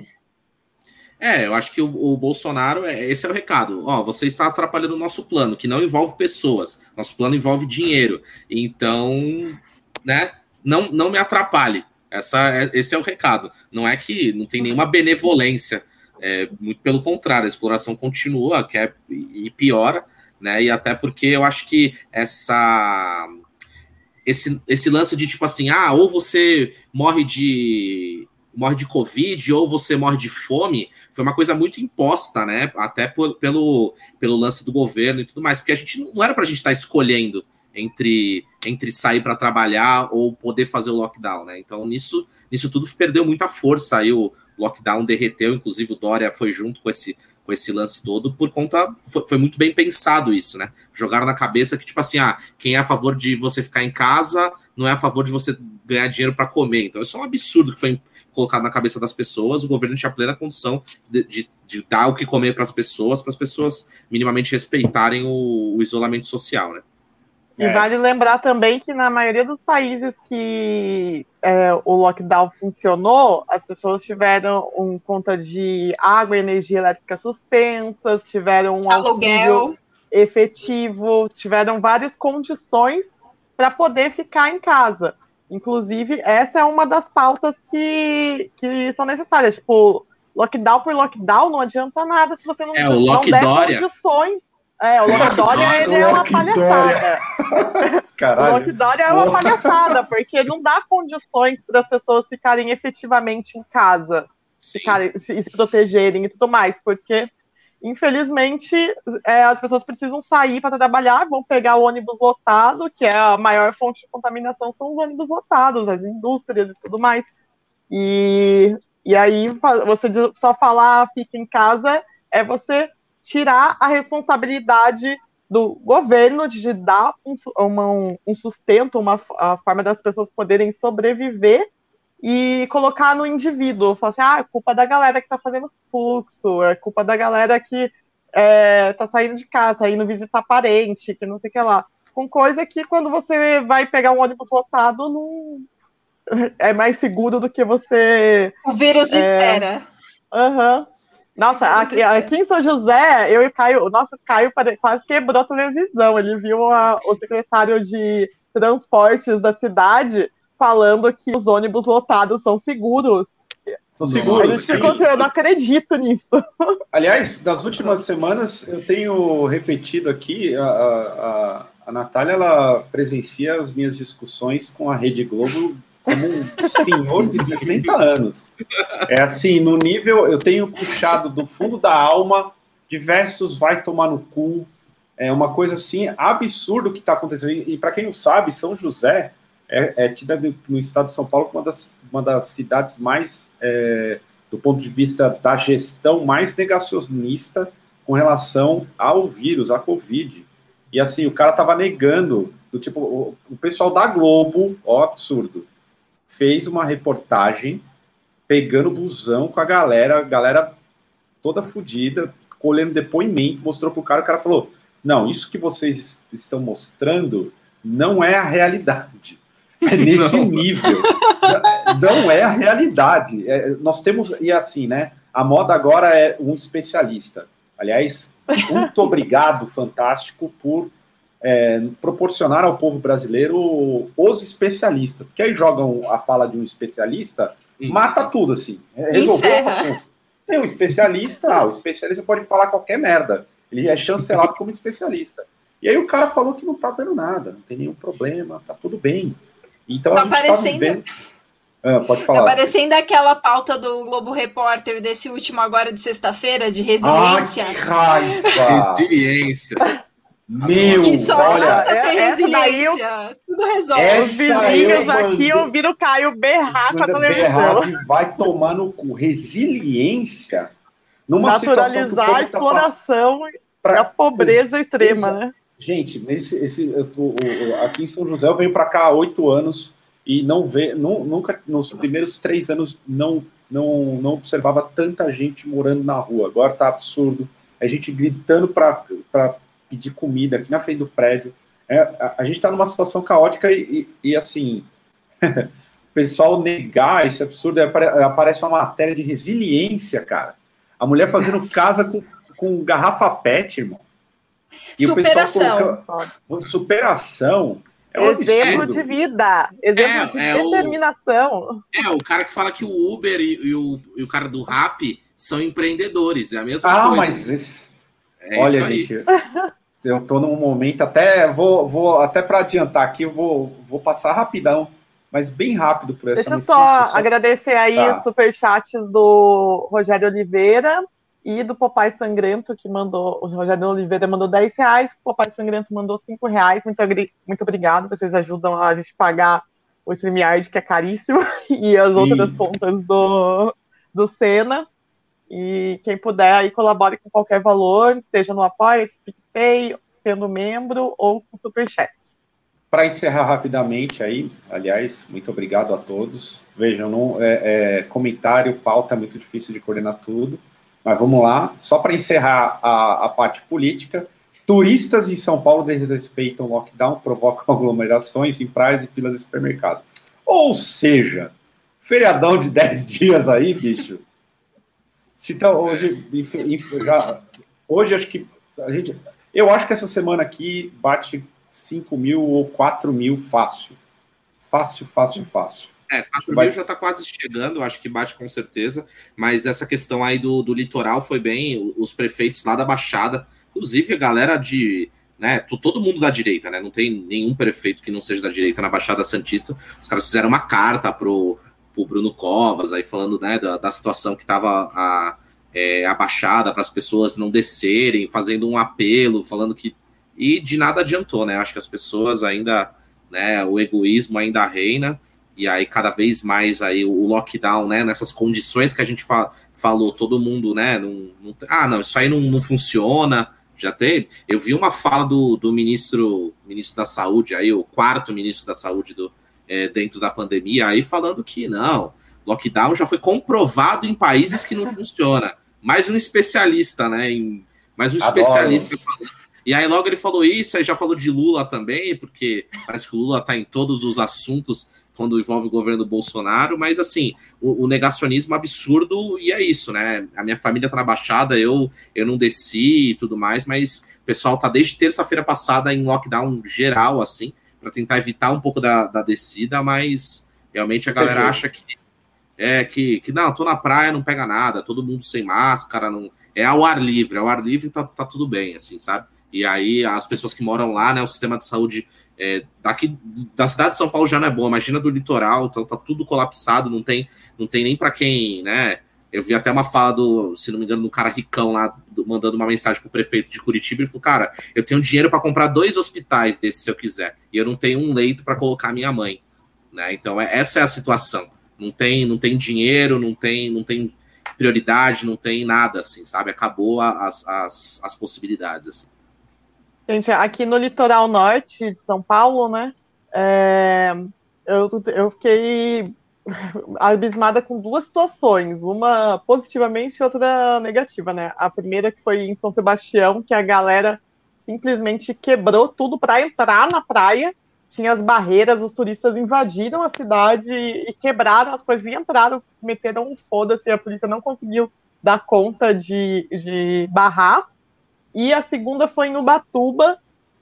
É, eu acho que o, o Bolsonaro, é, esse é o recado. Ó, você está atrapalhando o nosso plano, que não envolve pessoas. Nosso plano envolve dinheiro. Então, né, não, não me atrapalhe. Essa, é- esse é o recado. Não é que não tem nenhuma benevolência. É, muito pelo contrário, a exploração continua, quer e piora, né? E até porque eu acho que essa esse, esse lance de tipo assim, ah, ou você morre de morre de Covid ou você morre de fome, foi uma coisa muito imposta, né? Até por, pelo, pelo lance do governo e tudo mais, porque a gente não era para a gente estar tá escolhendo entre, entre sair para trabalhar ou poder fazer o lockdown, né? Então, nisso, nisso tudo perdeu muita força. Aí o lockdown derreteu, inclusive o Dória foi junto com esse, com esse lance todo, por conta. Foi, foi, muito bem pensado isso, né? Jogaram na cabeça que, tipo assim, ah, quem é a favor de você ficar em casa não é a favor de você ganhar dinheiro para comer. Então, isso é um absurdo que foi colocado na cabeça das pessoas. O governo tinha plena condição de, de, de dar o que comer para as pessoas, para as pessoas minimamente respeitarem o, o isolamento social, né? E é. vale lembrar também que na maioria dos países que é, o lockdown funcionou, as pessoas tiveram um conta de água e energia elétrica suspensas, tiveram um aluguel efetivo, tiveram várias condições para poder ficar em casa. Inclusive, essa é uma das pautas que, que são necessárias. Tipo, lockdown por lockdown não adianta nada se você não, é, o não der condições é, o Lockdoria ele é uma palhaçada. Caralho. O Lockdoria é uma palhaçada, porque não dá condições para as pessoas ficarem efetivamente em casa, ficarem, se, se, protegerem e tudo mais, porque infelizmente é, as pessoas precisam sair para trabalhar, vão pegar o ônibus lotado, que é a maior fonte de contaminação, são os ônibus lotados, as indústrias e tudo mais. E, e aí você só falar fica em casa é você tirar a responsabilidade do governo de dar um, uma, um sustento, uma a forma das pessoas poderem sobreviver e colocar no indivíduo. Falar assim, ah, é culpa da galera que está fazendo fluxo, é culpa da galera que é, tá saindo de casa, tá indo visitar parente, que não sei o que lá. Com coisa que quando você vai pegar um ônibus lotado, não é mais seguro do que você. O vírus é... espera. Aham. Uhum. Nossa, aqui, aqui, em São José, eu e o Caio, o nosso Caio quase quebrou a televisão. Ele viu a, o secretário de transportes da cidade falando que os ônibus lotados são seguros. São seguros. A gente ficou assim, eu não acredito nisso. Aliás, nas últimas semanas eu tenho repetido aqui, a, a, a Natália ela presencia as minhas discussões com a Rede Globo como um senhor de 60 anos. É assim, no nível, eu tenho puxado do fundo da alma diversos vai tomar no cu. É uma coisa assim absurdo que está acontecendo. E, e para quem não sabe, São José é, é tida no estado de São Paulo como uma das, uma das cidades mais, é, do ponto de vista da gestão, mais negacionista com relação ao vírus, à Covid. E assim, o cara tava negando, do tipo, o, o pessoal da Globo, ó, absurdo, fez uma reportagem pegando busão com a galera, a galera toda fodida, colhendo depoimento, mostrou pro cara, o cara falou: Não, isso que vocês estão mostrando não é a realidade. É nesse não. nível. não é a realidade. É, nós temos, e assim, né? A moda agora é um especialista. Aliás, muito obrigado, fantástico, por é, proporcionar ao povo brasileiro os especialistas. Porque aí jogam a fala de um especialista, Sim. mata tudo, assim. Resolveu o assunto. Tem um especialista, ah, o especialista pode falar qualquer merda. Ele é chancelado como especialista. E aí o cara falou que não tá vendo nada, não tem nenhum problema, tá tudo bem. Então tá a gente parecendo... tá vivendo... Ah, pode falar. Tá parecendo assim. aquela pauta do Globo Repórter desse último agora de sexta-feira, de resiliência. Ah, que raiva! resiliência. Meu, que só olha, tem é, resiliência. Eu, tudo resolve. Os vizinhos aqui ouviram o Caio berrar com a televisão. Vai tomar no cu. Resiliência numa Naturalizar situação a exploração tá pra... e a pobreza extrema, né? Gente, nesse, esse, tô, aqui em São José eu venho para cá há oito anos e não vê, não, nunca nos primeiros três anos não, não, não observava tanta gente morando na rua. Agora tá absurdo. A gente gritando para pedir comida aqui na frente do prédio. É, a, a, gente está numa situação caótica e, e, e assim, o pessoal negar esse absurdo, aparece uma matéria de resiliência, cara. A mulher fazendo casa com, com garrafa PET, irmão. E superação. Coloca, superação. É um exemplo absurdo. de vida, exemplo é, de é determinação. O, é, o cara que fala que o Uber e, e, o, e o cara do Rap são empreendedores, é a mesma ah, coisa. Mas esse, é Olha, gente, eu estou num momento até vou, vou até para adiantar aqui, eu vou, vou passar rapidão, mas bem rápido por essa Deixa eu só, só agradecer aí tá. os superchats do Rogério Oliveira e do Papai Sangrento, que mandou, o Rogério Oliveira mandou 10 reais, o Papai Sangrento mandou 5 reais, muito, muito obrigado, vocês ajudam a gente pagar o StreamYard, que é caríssimo, e as Sim. outras contas do, do Senna. E quem puder aí colabore com qualquer valor, seja no Apoia, PicPay, sendo membro ou com Superchat. Para encerrar rapidamente aí, aliás, muito obrigado a todos. Vejam, não, é, é, comentário, pauta é muito difícil de coordenar tudo, mas vamos lá. Só para encerrar a, a parte política, turistas em São Paulo desrespeitam lockdown, provocam aglomerações em praias e filas de supermercado. Ou seja, feriadão de 10 dias aí, bicho, se tá hoje, já, hoje acho que a gente, eu acho que essa semana aqui bate 5 mil ou 4 mil fácil. Fácil, fácil, fácil. É, 4 mil já está quase chegando, acho que bate com certeza, mas essa questão aí do, do litoral foi bem, os prefeitos lá da Baixada, inclusive a galera de, né, todo mundo da direita, né, não tem nenhum prefeito que não seja da direita na Baixada Santista, os caras fizeram uma carta pro, o Bruno Covas, aí falando né, da, da situação que estava a, é, abaixada para as pessoas não descerem, fazendo um apelo, falando que. E de nada adiantou, né? Acho que as pessoas ainda, né, o egoísmo ainda reina, e aí cada vez mais aí o lockdown, né, nessas condições que a gente fa falou, todo mundo, né, não, não, ah, não, isso aí não, não funciona, já tem. Eu vi uma fala do, do ministro, ministro da Saúde, aí o quarto ministro da Saúde do, é, dentro da pandemia, aí falando que não, lockdown já foi comprovado em países que não funciona. Mais um especialista, né? Em, mais um Adoro. especialista E aí logo ele falou isso, aí já falou de Lula também, porque parece que o Lula está em todos os assuntos quando envolve o governo do Bolsonaro, mas assim, o, o, negacionismo absurdo, e é isso, né? A minha família tá na Baixada, eu, eu não desci e tudo mais, mas o pessoal tá desde terça-feira passada em lockdown geral, assim para tentar evitar um pouco da, da descida, mas realmente a galera acha que é que, que não, tô na praia, não pega nada, todo mundo sem máscara, não é ao ar livre, ao ar livre tá, tá tudo bem, assim, sabe? E aí as pessoas que moram lá, né, o sistema de saúde é, daqui da cidade de São Paulo já não é bom, imagina do litoral, então tá tudo colapsado, não tem, não tem nem para quem, né, eu vi até uma fala do, se não me engano, do cara ricão lá, do, mandando uma mensagem pro prefeito de Curitiba. Ele falou: Cara, eu tenho dinheiro para comprar dois hospitais desses se eu quiser. E eu não tenho um leito para colocar minha mãe. Né? Então, é, essa é a situação. Não tem, não tem dinheiro, não tem, não tem prioridade, não tem nada, assim, sabe? Acabou as, as, as possibilidades, assim. Gente, aqui no litoral norte de São Paulo, né? É, eu, eu fiquei abismada com duas situações, uma positivamente e outra negativa, né? A primeira que foi em São Sebastião, que a galera simplesmente quebrou tudo para entrar na praia, tinha as barreiras, os turistas invadiram a cidade e quebraram as coisas e entraram, meteram um foda-se, a polícia não conseguiu dar conta de, de barrar. E a segunda foi em Ubatuba,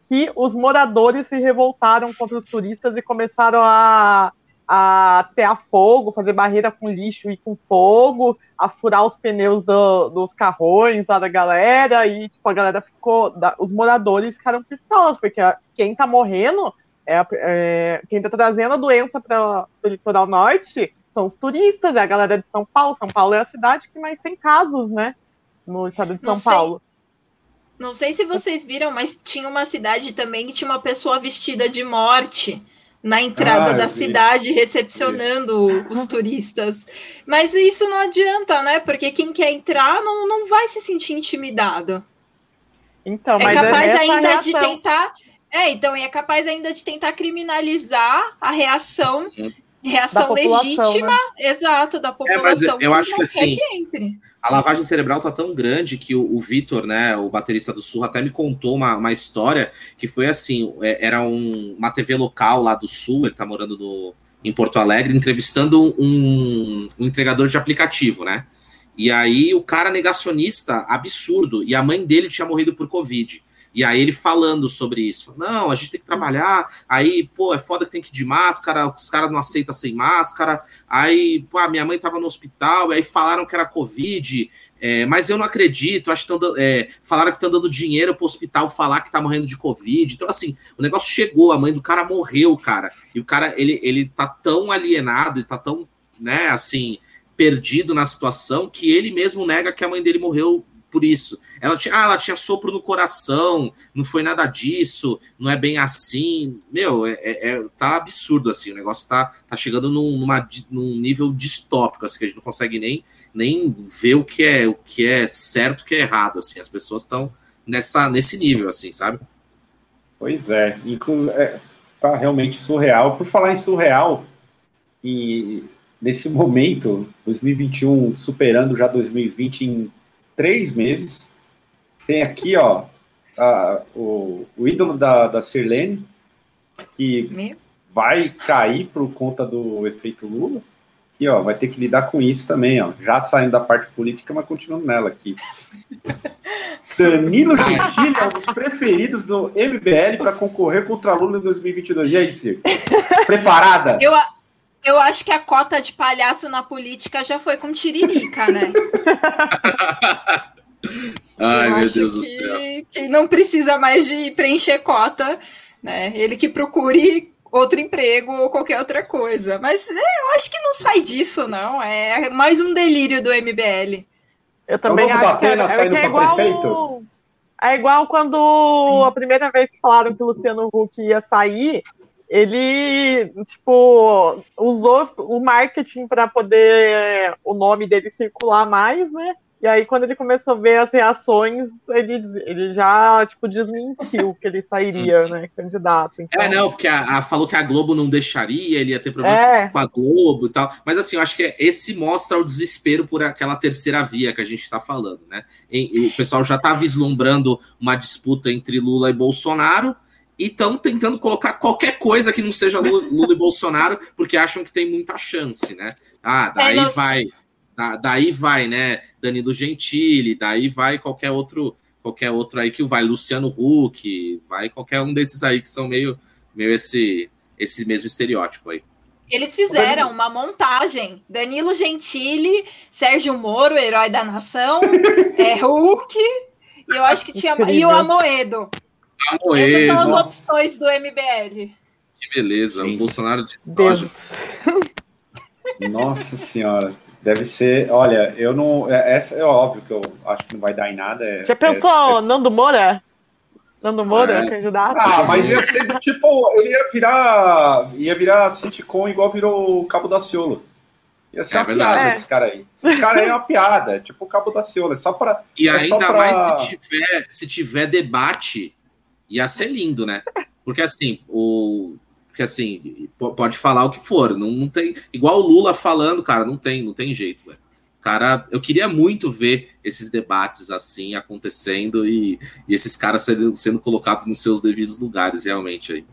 que os moradores se revoltaram contra os turistas e começaram a a a fogo, fazer barreira com lixo e com fogo, a furar os pneus do, dos carrões lá da galera, e tipo, a galera ficou. Da, os moradores ficaram pistolas, porque a, quem tá morrendo, é, é, quem tá trazendo a doença para o litoral norte são os turistas, é a galera de São Paulo. São Paulo é a cidade que mais tem casos, né? No estado de São Paulo. Não sei se vocês viram, mas tinha uma cidade também que tinha uma pessoa vestida de morte na entrada ah, da cidade recepcionando os turistas. Mas isso não adianta, né? Porque quem quer entrar não, não vai se sentir intimidado. Então, é capaz ainda reação... de tentar. É, então é capaz ainda de tentar criminalizar a reação, reação legítima, né? exato, da população. É, mas eu, eu acho que assim. Que a lavagem cerebral tá tão grande que o, o Vitor, né, o baterista do Sul, até me contou uma, uma história que foi assim: é, era um, uma TV local lá do Sul, ele tá morando no, em Porto Alegre, entrevistando um, um entregador de aplicativo, né? E aí o cara negacionista absurdo, e a mãe dele tinha morrido por Covid. E aí ele falando sobre isso. Não, a gente tem que trabalhar. Aí, pô, é foda que tem que ir de máscara, os caras não aceitam sem máscara. Aí, pô, a minha mãe tava no hospital, aí falaram que era Covid. É, mas eu não acredito, acho que tão, é, falaram que estão dando dinheiro pro hospital falar que tá morrendo de Covid. Então, assim, o negócio chegou, a mãe do cara morreu, cara. E o cara, ele, ele tá tão alienado e tá tão, né, assim, perdido na situação que ele mesmo nega que a mãe dele morreu por isso. Ela tinha, ah, ela tinha sopro no coração, não foi nada disso, não é bem assim. Meu, é, é, é tá absurdo assim, o negócio tá, tá chegando num, numa, num nível distópico, assim, que a gente não consegue nem, nem ver o que é o que é certo o que é errado, assim. As pessoas estão nessa nesse nível, assim, sabe? Pois é, inclu é, tá realmente surreal. Por falar em surreal, e nesse momento, 2021 superando já 2020 em três meses. Tem aqui, ó, a, o, o ídolo da, da Sirlene, que Me? vai cair por conta do efeito Lula. Aqui, ó, vai ter que lidar com isso também, ó. Já saindo da parte política, mas continuando nela aqui. Danilo Gentili é um dos preferidos do MBL para concorrer contra Lula em 2022. E aí, Ciro? Preparada? Eu, eu acho que a cota de palhaço na política já foi com tiririca, né? Ai, eu meu Deus do céu. Que não precisa mais de preencher cota, né? Ele que procure outro emprego ou qualquer outra coisa. Mas é, eu acho que não sai disso, não. É mais um delírio do MBL. Eu também acho que, é, é, que é igual... Prefeito? É igual quando a primeira vez que falaram que o Luciano Huck ia sair, ele, tipo, usou o marketing para poder o nome dele circular mais, né? E aí, quando ele começou a ver as reações, ele, ele já, tipo, desmentiu que ele sairia, né, candidato. Então... É, não, porque a, a, falou que a Globo não deixaria, ele ia ter problema é. com a Globo e tal. Mas, assim, eu acho que esse mostra o desespero por aquela terceira via que a gente está falando, né? E, o pessoal já está vislumbrando uma disputa entre Lula e Bolsonaro, e estão tentando colocar qualquer coisa que não seja Lula, Lula, e Bolsonaro, porque acham que tem muita chance, né? Ah, daí é, vai, da, daí vai, né? Danilo Gentili, daí vai qualquer outro, qualquer outro aí que vai, Luciano Huck, vai qualquer um desses aí que são meio, meio esse, esse mesmo estereótipo aí. Eles fizeram uma montagem. Danilo Gentili, Sérgio Moro, herói da nação, é, Hulk, e eu acho que tinha. E o Amoedo. Amoedo. Essas são as opções do MBL. Que beleza, Sim. o Bolsonaro de soja. Nossa senhora. Deve ser, olha, eu não. É, essa é óbvio que eu acho que não vai dar em nada. É, Já pensou, é, é, Nando Moura? Nando Moura, é. candidato? Ah, mas ia ser do tipo, ele ia virar. ia virar sitcom igual virou o Cabo da Ciolo. Ia ser é uma verdade. piada esse cara aí. Esse cara aí é uma piada, tipo o Cabo da Ciolo. É só pra. E é ainda pra... mais se tiver, se tiver debate ia ser lindo, né? Porque assim, o. Porque assim, pode falar o que for, não, não tem. Igual o Lula falando, cara, não tem, não tem jeito, velho. Cara, eu queria muito ver esses debates assim acontecendo e, e esses caras sendo, sendo colocados nos seus devidos lugares, realmente aí.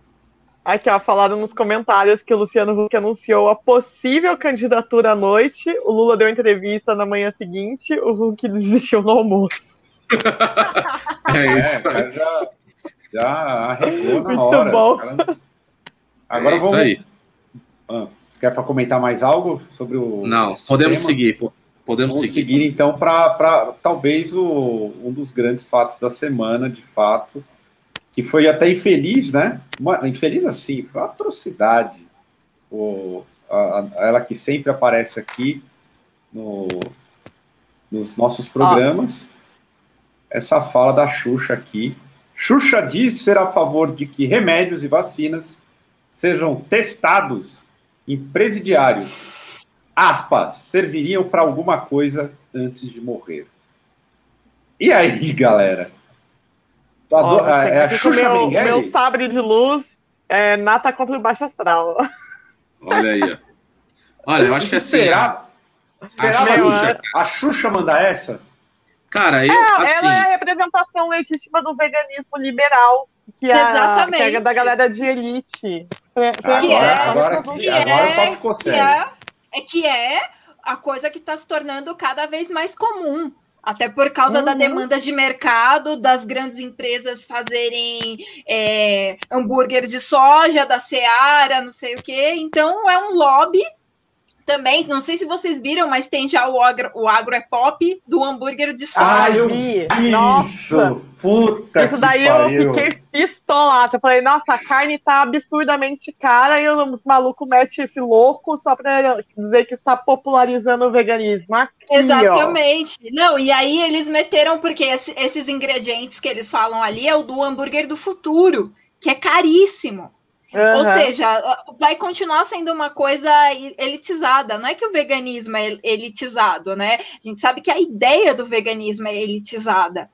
Aqui, ó, falaram nos comentários que o Luciano Huck anunciou a possível candidatura à noite. O Lula deu entrevista na manhã seguinte, o Huck desistiu no almoço. é isso. É, já, já arregou na Muito hora. Bom. Agora é isso vamos... aí. Ah, quer para comentar mais algo sobre o. Não, podemos tema? seguir. Podemos vamos seguir. seguir então para talvez o, um dos grandes fatos da semana, de fato, que foi até infeliz, né? Uma, infeliz assim, foi uma atrocidade. O, a, a, ela que sempre aparece aqui no, nos nossos programas. Ah. Essa fala da Xuxa aqui, Xuxa diz ser a favor de que remédios e vacinas sejam testados em presidiários. Aspas, serviriam para alguma coisa antes de morrer. E aí, galera? É, é a Xuxa meu, meu sabre de luz é nata contra o baixo astral. Olha aí. Olha, eu acho que assim. Esperava, esperava a, Xuxa, a Xuxa mandar essa? Cara, eu, é, assim... ela é a representação legítima do veganismo liberal, que, a, Exatamente. que é da galera de elite. É, que é, agora, que, agora o papo ficou sério. É, é que é a coisa que está se tornando cada vez mais comum. Até por causa uhum. da demanda de mercado, das grandes empresas fazerem é, hambúrguer de soja, da Seara, não sei o quê. Então, é um lobby Também, não sei se vocês viram, mas tem já o agro, o agro é pop do hambúrguer de soja. Ah, eu vi! Nossa! Puta Isso daí pariu. eu fiquei pistolada. Eu falei, nossa, a carne tá absurdamente cara e os malucos metem esse louco só pra dizer que está popularizando o veganismo. Aqui, Exatamente. Ó. Não, e aí eles meteram, porque esses ingredientes que eles falam ali é o do hambúrguer do futuro, que é caríssimo. Uhum. Ou seja, vai continuar sendo uma coisa elitizada. Não é que o veganismo é elitizado, né? A gente sabe que a ideia do veganismo é elitizada.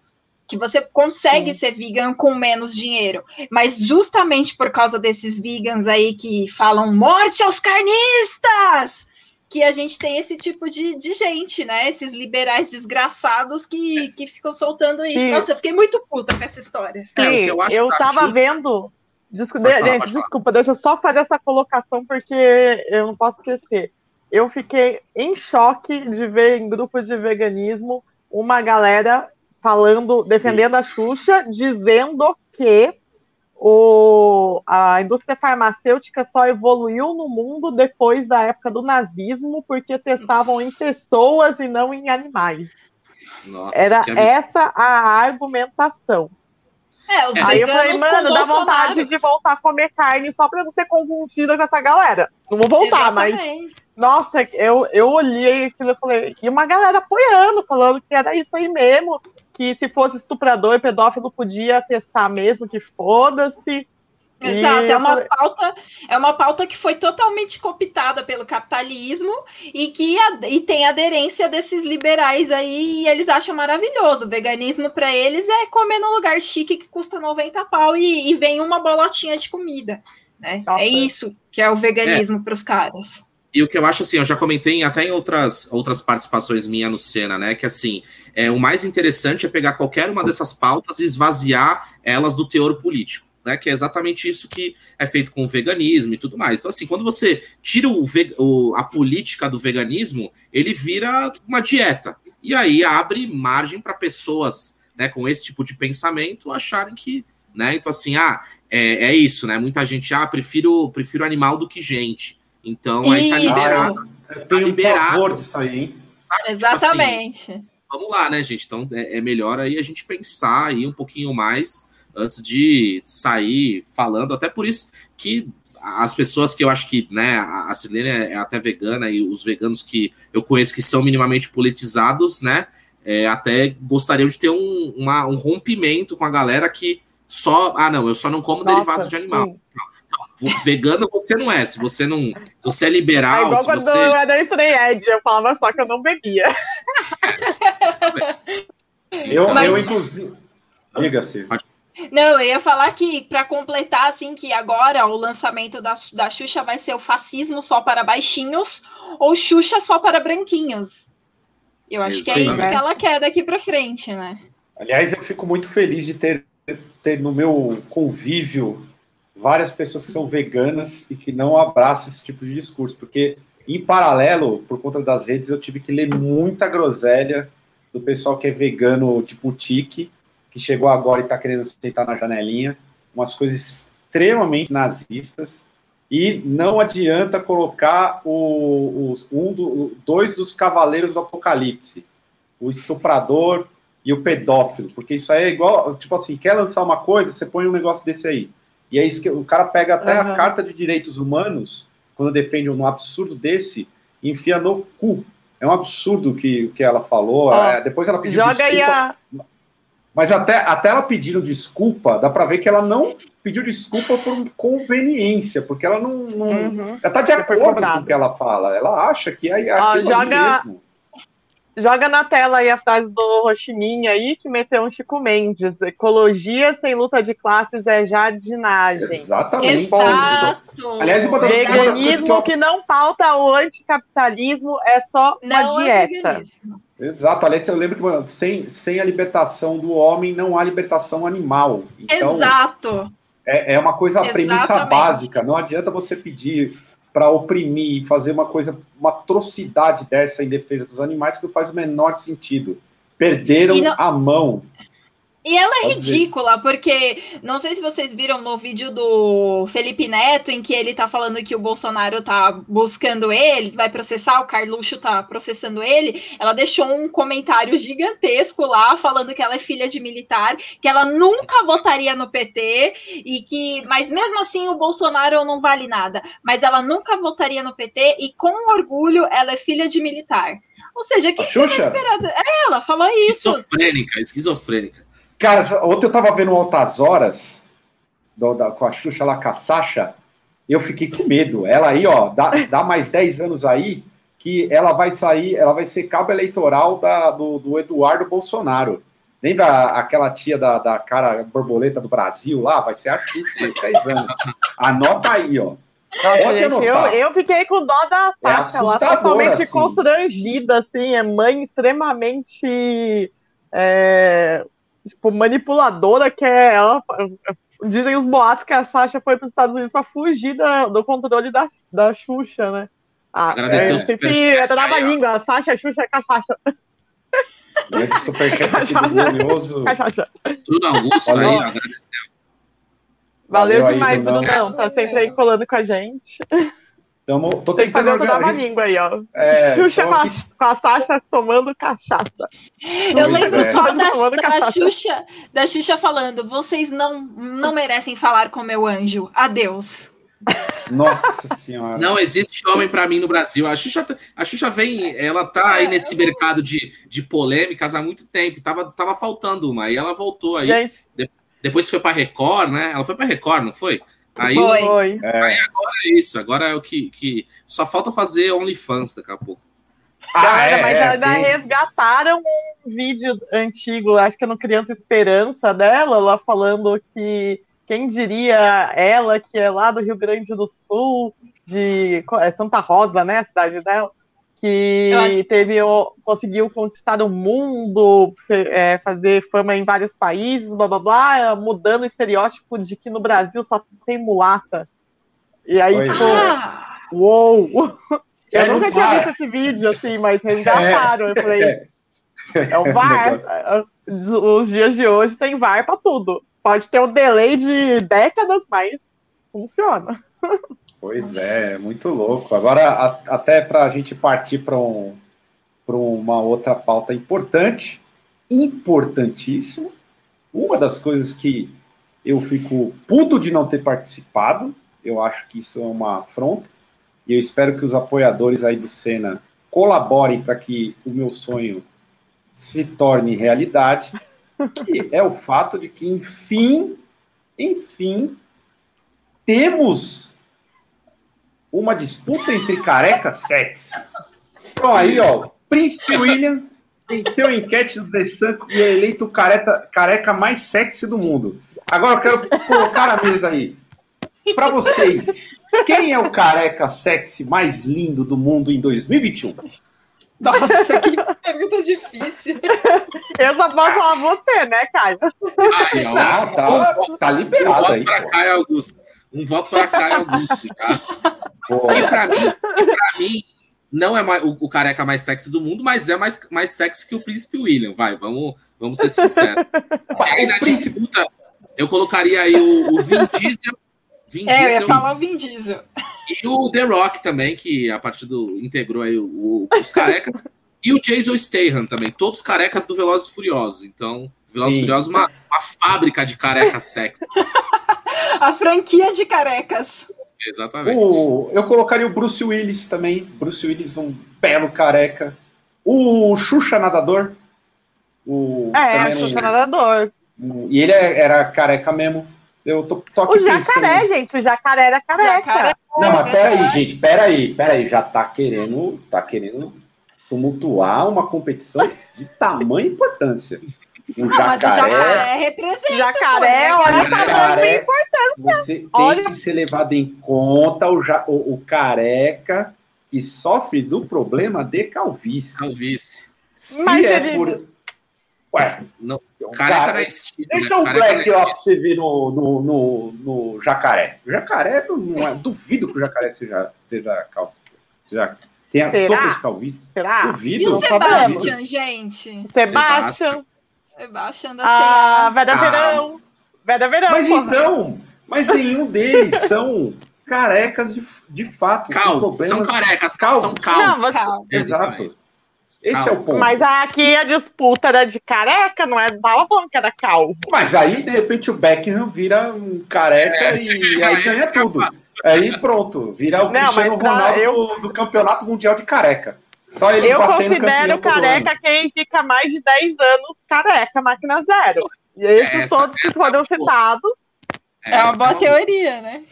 Que você consegue Sim. ser vegan com menos dinheiro. Mas justamente por causa desses vegans aí que falam morte aos carnistas! Que a gente tem esse tipo de, de gente, né? Esses liberais desgraçados que, que ficam soltando isso. Sim. Nossa, eu fiquei muito puta com essa história. Sim, é, eu, eu tava vendo Desculpa, falar, gente, desculpa, deixa eu só fazer essa colocação porque eu não posso esquecer. Eu fiquei em choque de ver em grupos de veganismo uma galera falando, defendendo Sim. a Xuxa, dizendo que o, a indústria farmacêutica só evoluiu no mundo depois da época do nazismo, porque testavam em pessoas e não em animais. Nossa, Era essa a argumentação. É, os Aí eu falei, mano, dá vontade de voltar a comer carne só pra não ser confundida com essa galera. Não vou voltar, Exatamente. mas. Nossa, eu, eu olhei aquilo e falei, e uma galera apoiando, falando que era isso aí mesmo, que se fosse estuprador e pedófilo podia testar mesmo, que foda-se. Exato, é uma pauta, é uma pauta que foi totalmente cooptada pelo capitalismo e que e tem aderência desses liberais aí e eles acham maravilhoso. O veganismo para eles é comer num lugar chique que custa 90 pau e, e vem uma bolotinha de comida. Né? É isso que é o veganismo é. para os caras. E o que eu acho assim, eu já comentei até em outras, outras participações minhas no Cena, né? Que assim, é, o mais interessante é pegar qualquer uma dessas pautas e esvaziar elas do teor político né? Que é exatamente isso que é feito com o veganismo e tudo mais. Então, assim, quando você tira o, o, a política do veganismo, ele vira uma dieta. E aí abre margem para pessoas né, com esse tipo de pensamento acharem que. Né? Então, assim, ah, é, é isso, né? Muita gente, ah, prefiro, prefiro animal do que gente. Então, aí tá liberado. tá liberado. Um disso aí, hein? Sabe? Exatamente. Tipo assim, vamos lá, né, gente? Então é, é, melhor aí a gente pensar aí um pouquinho mais antes de sair falando. Até por isso que as pessoas que eu acho que, né, a Silene é até vegana e os veganos que eu conheço que são minimamente politizados, né, é, até gostariam de ter um, uma, um rompimento com a galera que só, ah, não, eu só não como Nossa, derivados de animal. Não, vegano você não é, se você não, se você é liberal, é igual quando você... eu era Ed, eu falava só que eu não bebia. eu, Mas... eu inclusive, diga-se. Pode não, eu ia falar que, para completar, assim, que agora o lançamento da, da Xuxa vai ser o fascismo só para baixinhos ou Xuxa só para branquinhos. Eu acho que é isso que ela quer daqui para frente, né? Aliás, eu fico muito feliz de ter, ter no meu convívio várias pessoas que são veganas e que não abraçam esse tipo de discurso, porque em paralelo, por conta das redes, eu tive que ler muita groselha do pessoal que é vegano, tipo tique, que chegou agora e está querendo sentar na janelinha, umas coisas extremamente nazistas, e não adianta colocar o, os, um do, dois dos cavaleiros do apocalipse, o estuprador e o pedófilo, porque isso aí é igual, tipo assim, quer lançar uma coisa, você põe um negócio desse aí. E aí o cara pega até uhum. a Carta de Direitos Humanos, quando defende um absurdo desse, e enfia no cu. É um absurdo que, que ela falou. Oh, é, depois ela pediu joga desculpa. Aí a mas até, até ela pedindo desculpa, dá para ver que ela não pediu desculpa por conveniência, porque ela não. não uhum. Ela tá de acordo com o que ela fala. Ela acha que é aquilo ah, joga, mesmo. Joga na tela aí a frase do Rochiminha aí, que meteu um Chico Mendes. Ecologia sem luta de classes é jardinagem. Exatamente. Exato. Aliás, uma das, Veganismo que, eu... que, não pauta o anticapitalismo é só não uma é dieta. É Exato, aliás, eu lembro que sem, sem a libertação do homem não há libertação animal. Então, Exato. É, é uma coisa, a premissa básica. Não adianta você pedir para oprimir e fazer uma coisa, uma atrocidade dessa em defesa dos animais que não faz o menor sentido. Perderam não... a mão. E ela é ridícula, porque não sei se vocês viram no vídeo do Felipe Neto, em que ele tá falando que o Bolsonaro tá buscando ele, vai processar, o Carluxo tá processando ele. Ela deixou um comentário gigantesco lá, falando que ela é filha de militar, que ela nunca votaria no PT, e que, mas mesmo assim o Bolsonaro não vale nada. Mas ela nunca votaria no PT, e com orgulho ela é filha de militar. Ou seja, que, esperar? É, ela falou isso. Esquizofrênica, esquizofrênica. Cara, ontem eu tava vendo Altas Horas do, da, com a Xuxa lá, com a Sasha, eu fiquei com medo. Ela aí, ó, dá, dá mais 10 anos aí que ela vai sair, ela vai ser cabo eleitoral da, do, do Eduardo Bolsonaro. Lembra aquela tia da, da cara borboleta do Brasil lá? Vai ser a Xuxa, 10 anos. Anota aí, ó. Gente, eu, eu fiquei com dó da é Sasha, é ela totalmente assim. constrangida, assim, é mãe extremamente é, tipo, manipuladora que é ela. Dizem os boatos que a Sasha foi para os Estados Unidos para fugir da, do controle da, da Xuxa, né? Ah, Agradecer é, sempre é trava língua, a Sasha, a Xuxa é com a Sasha. Superchat aqui do Glorioso. Bruno Augusto aí, agradeceu. Valeu, Valeu demais, Brunão. Tá sempre aí colando com a gente. Tamo, tô tentando organizar. Gente... língua aí, ó. É, Xuxa com, aqui... com a Sasha tomando cachaça. Eu lembro é. só da, da, Xuxa, da Xuxa falando: vocês não, não merecem falar com meu anjo. Adeus. Nossa senhora. Não existe homem para mim no Brasil. A Xuxa, a Xuxa vem, ela tá aí nesse mercado de, de polêmicas há muito tempo. Tava, tava faltando uma. Aí ela voltou aí. De, depois foi para Record, né? Ela foi para Record, não foi? Aí, Foi. É. Aí agora é isso, agora é o que, que. Só falta fazer OnlyFans daqui a pouco. Ah, é, mas é, ainda tem... resgataram um vídeo antigo, acho que é no Criança Esperança dela, lá falando que quem diria ela, que é lá do Rio Grande do Sul, de é Santa Rosa, né, a cidade dela, que acho... teve conseguiu conquistar o mundo, é, fazer fama em vários países, blá blá blá, mudando o estereótipo de que no Brasil só tem mulata. E aí, tipo, ah! uou! Eu é nunca tinha visto esse vídeo, assim, mas resgataram. É. Eu falei, é o VAR. Os dias de hoje tem VAR para tudo. Pode ter um delay de décadas, mas funciona. Pois é, muito louco. Agora, a, até para a gente partir para um, uma outra pauta importante, importantíssima, uma das coisas que eu fico puto de não ter participado, eu acho que isso é uma afronta, e eu espero que os apoiadores aí do Senna colaborem para que o meu sonho se torne realidade, que é o fato de que, enfim, enfim, temos uma disputa entre carecas sexy. Então aí, ó, Príncipe William venceu a enquete do The Sun e é eleito o careca, mais sexy do mundo. Agora eu quero colocar a mesa aí. Para vocês, quem é o careca sexy mais lindo do mundo em 2021? Nossa, que pergunta difícil. Eu só posso falar você, né, Caio? Ó, tá, tá, tá liberado aí. Para Caio Augusto. Um voto para Caio Augusto, tá? E para mim, pra mim, não é mais, o, o, careca mais sexy do mundo, mas é mais, mais sexy que o Príncipe William. Vai, vamos, vamos ser sinceros. aí na disputa, eu colocaria aí o, o Vin Diesel. Vin é, Diesel, eu ia falar o Vin Diesel. E o The Rock também, que a partir do. integrou aí o, os carecas. e o Jason Statham também, todos carecas do Velozes e Furiosos. Então, Velozes e Furiosos, uma, uma fábrica de carecas sexy. a franquia de carecas. Exatamente. O, eu colocaria o Bruce Willis também. Bruce Willis, um belo careca. O Xuxa Nadador. O, é, o Xuxa um, Nadador. Um, e ele é, era careca mesmo. Eu tô, tô aqui o jacaré, pensando... gente, o jacaré era careca. Jacaré, não, mas peraí, gente, peraí, peraí, já tá querendo, tá querendo tumultuar uma competição de tamanha importância. Um não, jacaré, mas o jacaré representa. Jacaré, olha, jacaré, você tem olha. que ser levado em conta o, o, o, careca que sofre do problema de calvície. Calvície. Se mas é ele... por. Ué, não, careca cara, estilo, Deixa né? um black lá pra você ver no, no, no, no jacaré. O jacaré não é. Duvido que o jacaré seja, seja calvo. Seja, tenha sofra de calvície. Será? Duvido. E o Sebastian, gente? Sebastian. Baixando a Ah, Veda ah. Verão. Veda Verão. Mas porra. então, mas nenhum deles são carecas de, de fato. Calvo, são carecas, calvos. são calvos. Não, Exato. Esse é o ponto. Mas aqui a disputa era de careca, não é? Falando que era calvo. Mas aí, de repente, o Beckham vira um careca é, e aí ganha tudo. Aí pronto, vira o não, Cristiano Ronaldo eu... do campeonato mundial de careca. Só ele Eu considero careca quem fica mais de 10 anos careca, máquina zero. E esses essa, todos que foram citados. É uma boa teoria, né?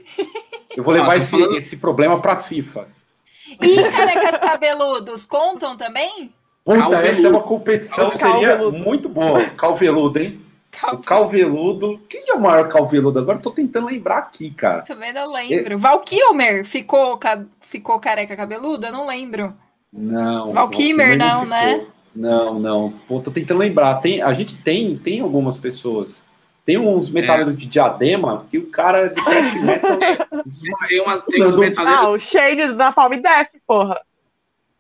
Eu vou levar esse, falando... esse problema pra FIFA. E carecas cabeludos contam também? Puta, calveludo. essa é uma competição que seria muito boa. Calveludo, hein? Calveludo. O calveludo. Quem é o maior calveludo? Agora eu tô tentando lembrar aqui, cara. Também não lembro. É... Val Kilmer ficou, ficou careca cabeludo? Eu não lembro. Não. Val Kilmer, não, não né? Não, não. Pô, tô tentando lembrar. Tem, a gente tem, tem algumas pessoas. Tem uns metaleiros é. de diadema que o cara é de trash metal. tem, uma, tem uns metaleiros. Ah, o Shane da Palm Death, porra.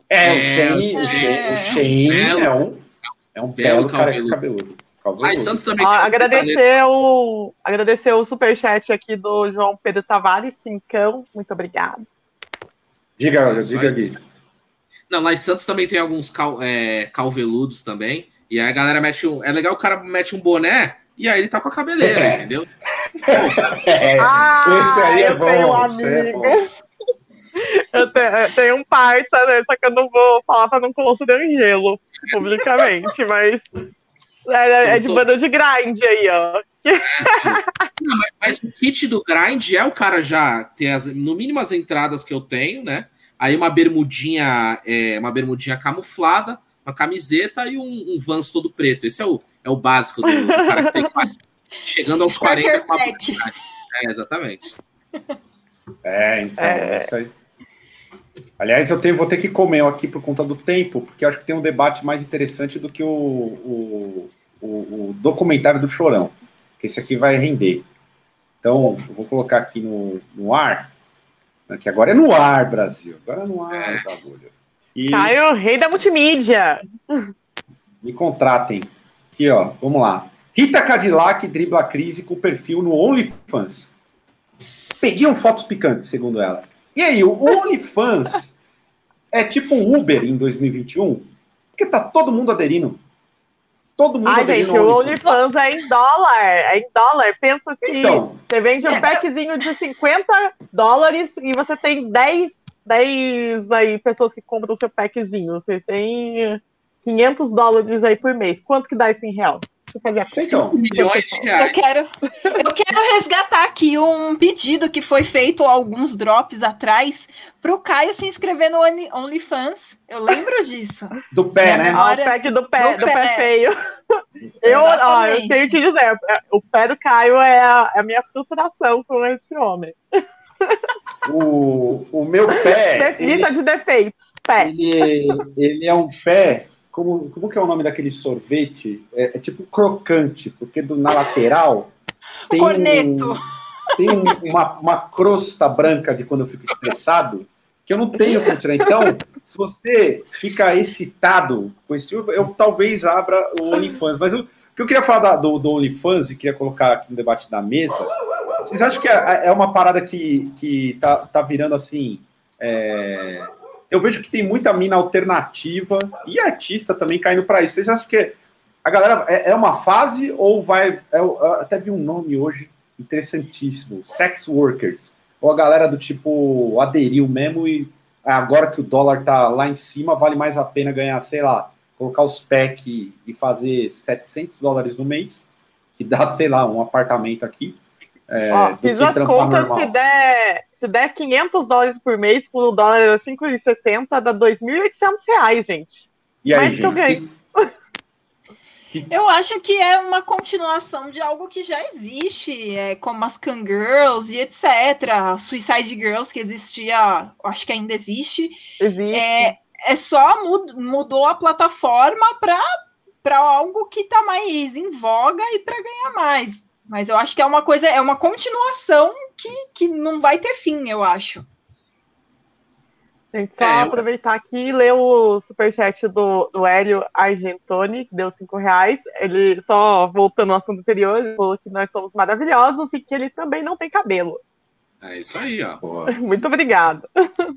É, o é, Shane, é, o Shane é um, é um belo, belo cabeludo. cabeludo. Mas Santos também ah, agradecer o agradecer o superchat aqui do João Pedro Tavares, cincão, muito obrigado. Diga, é diga aqui. Não, lá em Santos também tem alguns cal, é, calveludos também. E aí a galera mete um. É legal o cara mete um boné e aí ele tá com a cabeleira, é. entendeu? É. Ah, esse aí é bom. Tenho um amigo. É eu, tenho, eu tenho um parça, né, só que eu não vou falar pra não considerar gelo publicamente, mas é, é de banda de grind aí, ó. Não, mas, mas, o kit do grind é o cara já ter as, no mínimo as entradas que eu tenho, né? Aí uma bermudinha, é, uma bermudinha camuflada, uma camiseta e um, um Vans todo preto. Esse é o, é o básico do, do cara que tem chegando aos 40 com uma É, exatamente. É, então, é... isso aí. Aliás, eu tenho, vou ter que comer aqui por conta do tempo, porque acho que tem um debate mais interessante do que o, o, o, o documentário do Chorão. Que esse aqui vai render. Então, eu vou colocar aqui no, no ar. Que agora é no ar, Brasil. Agora é no ar, é. E... Caio, rei da multimídia. Me contratem. Aqui, ó, vamos lá. Rita Cadillac dribla a crise com perfil no OnlyFans. Pediam fotos picantes, segundo ela. E aí, o OnlyFans é tipo um Uber em 2021? Porque tá todo mundo aderindo. Todo mundo Ai, gente, o OnlyFans é em dólar. É em dólar. Pensa que então, você vende um packzinho de 50 dólares e você tem 10, 10 aí, pessoas que compram o seu packzinho. Você tem 500 dólares aí por mês. Quanto que dá isso em real? Fazer a 5 milhões de reais. Eu quero, eu quero resgatar aqui um pedido que foi feito alguns drops atrás para o Caio se inscrever no OnlyFans. Eu lembro disso. Do pé, né? Ah, o pack do pé, do, do pé. pé feio. Eu, ó, eu tenho que dizer, o pé do Caio é a, é a minha frustração com esse homem. O, o meu pé. Lista de defeitos. Pé. Ele, ele é um pé como, como que é o nome daquele sorvete? É, é tipo crocante, porque do, na lateral tem, Corneto. Tem um, uma, uma crosta branca de quando eu fico estressado que eu não tenho como tirar. Então, se você fica excitado com esse tipo, eu talvez abra o OnlyFans. Mas o que eu queria falar da, do, do OnlyFans e queria colocar aqui no debate da mesa, vocês acham que é, é uma parada que, que tá, tá virando assim... É, eu vejo que tem muita mina alternativa e artista também caindo para isso. Vocês acham que a galera é, é uma fase ou vai. É, até vi um nome hoje interessantíssimo: sex workers. Ou a galera do tipo aderiu mesmo e agora que o dólar tá lá em cima, vale mais a pena ganhar, sei lá, colocar os PEC e fazer 700 dólares no mês, que dá, sei lá, um apartamento aqui. É, Ó, fiz as contas, normal. se der se der 500 dólares por mês, com o dólar 5,60, dá 2.800 reais, gente. E aí, Mais gente? que eu ganho. Eu acho que é uma continuação de algo que já existe, é, como as Kangirls e etc. Suicide Girls, que existia, acho que ainda existe. Existe. É, é só mud, mudou a plataforma para algo que está mais em voga e para ganhar mais. Mas eu acho que é uma coisa, é uma continuação que, que não vai ter fim, eu acho. Gente, só é, aproveitar aqui e ler o superchat do, do Hélio Argentoni, que deu cinco reais. Ele, só voltando ao assunto anterior, ele falou que nós somos maravilhosos e que ele também não tem cabelo. É isso aí, ó. Muito obrigado.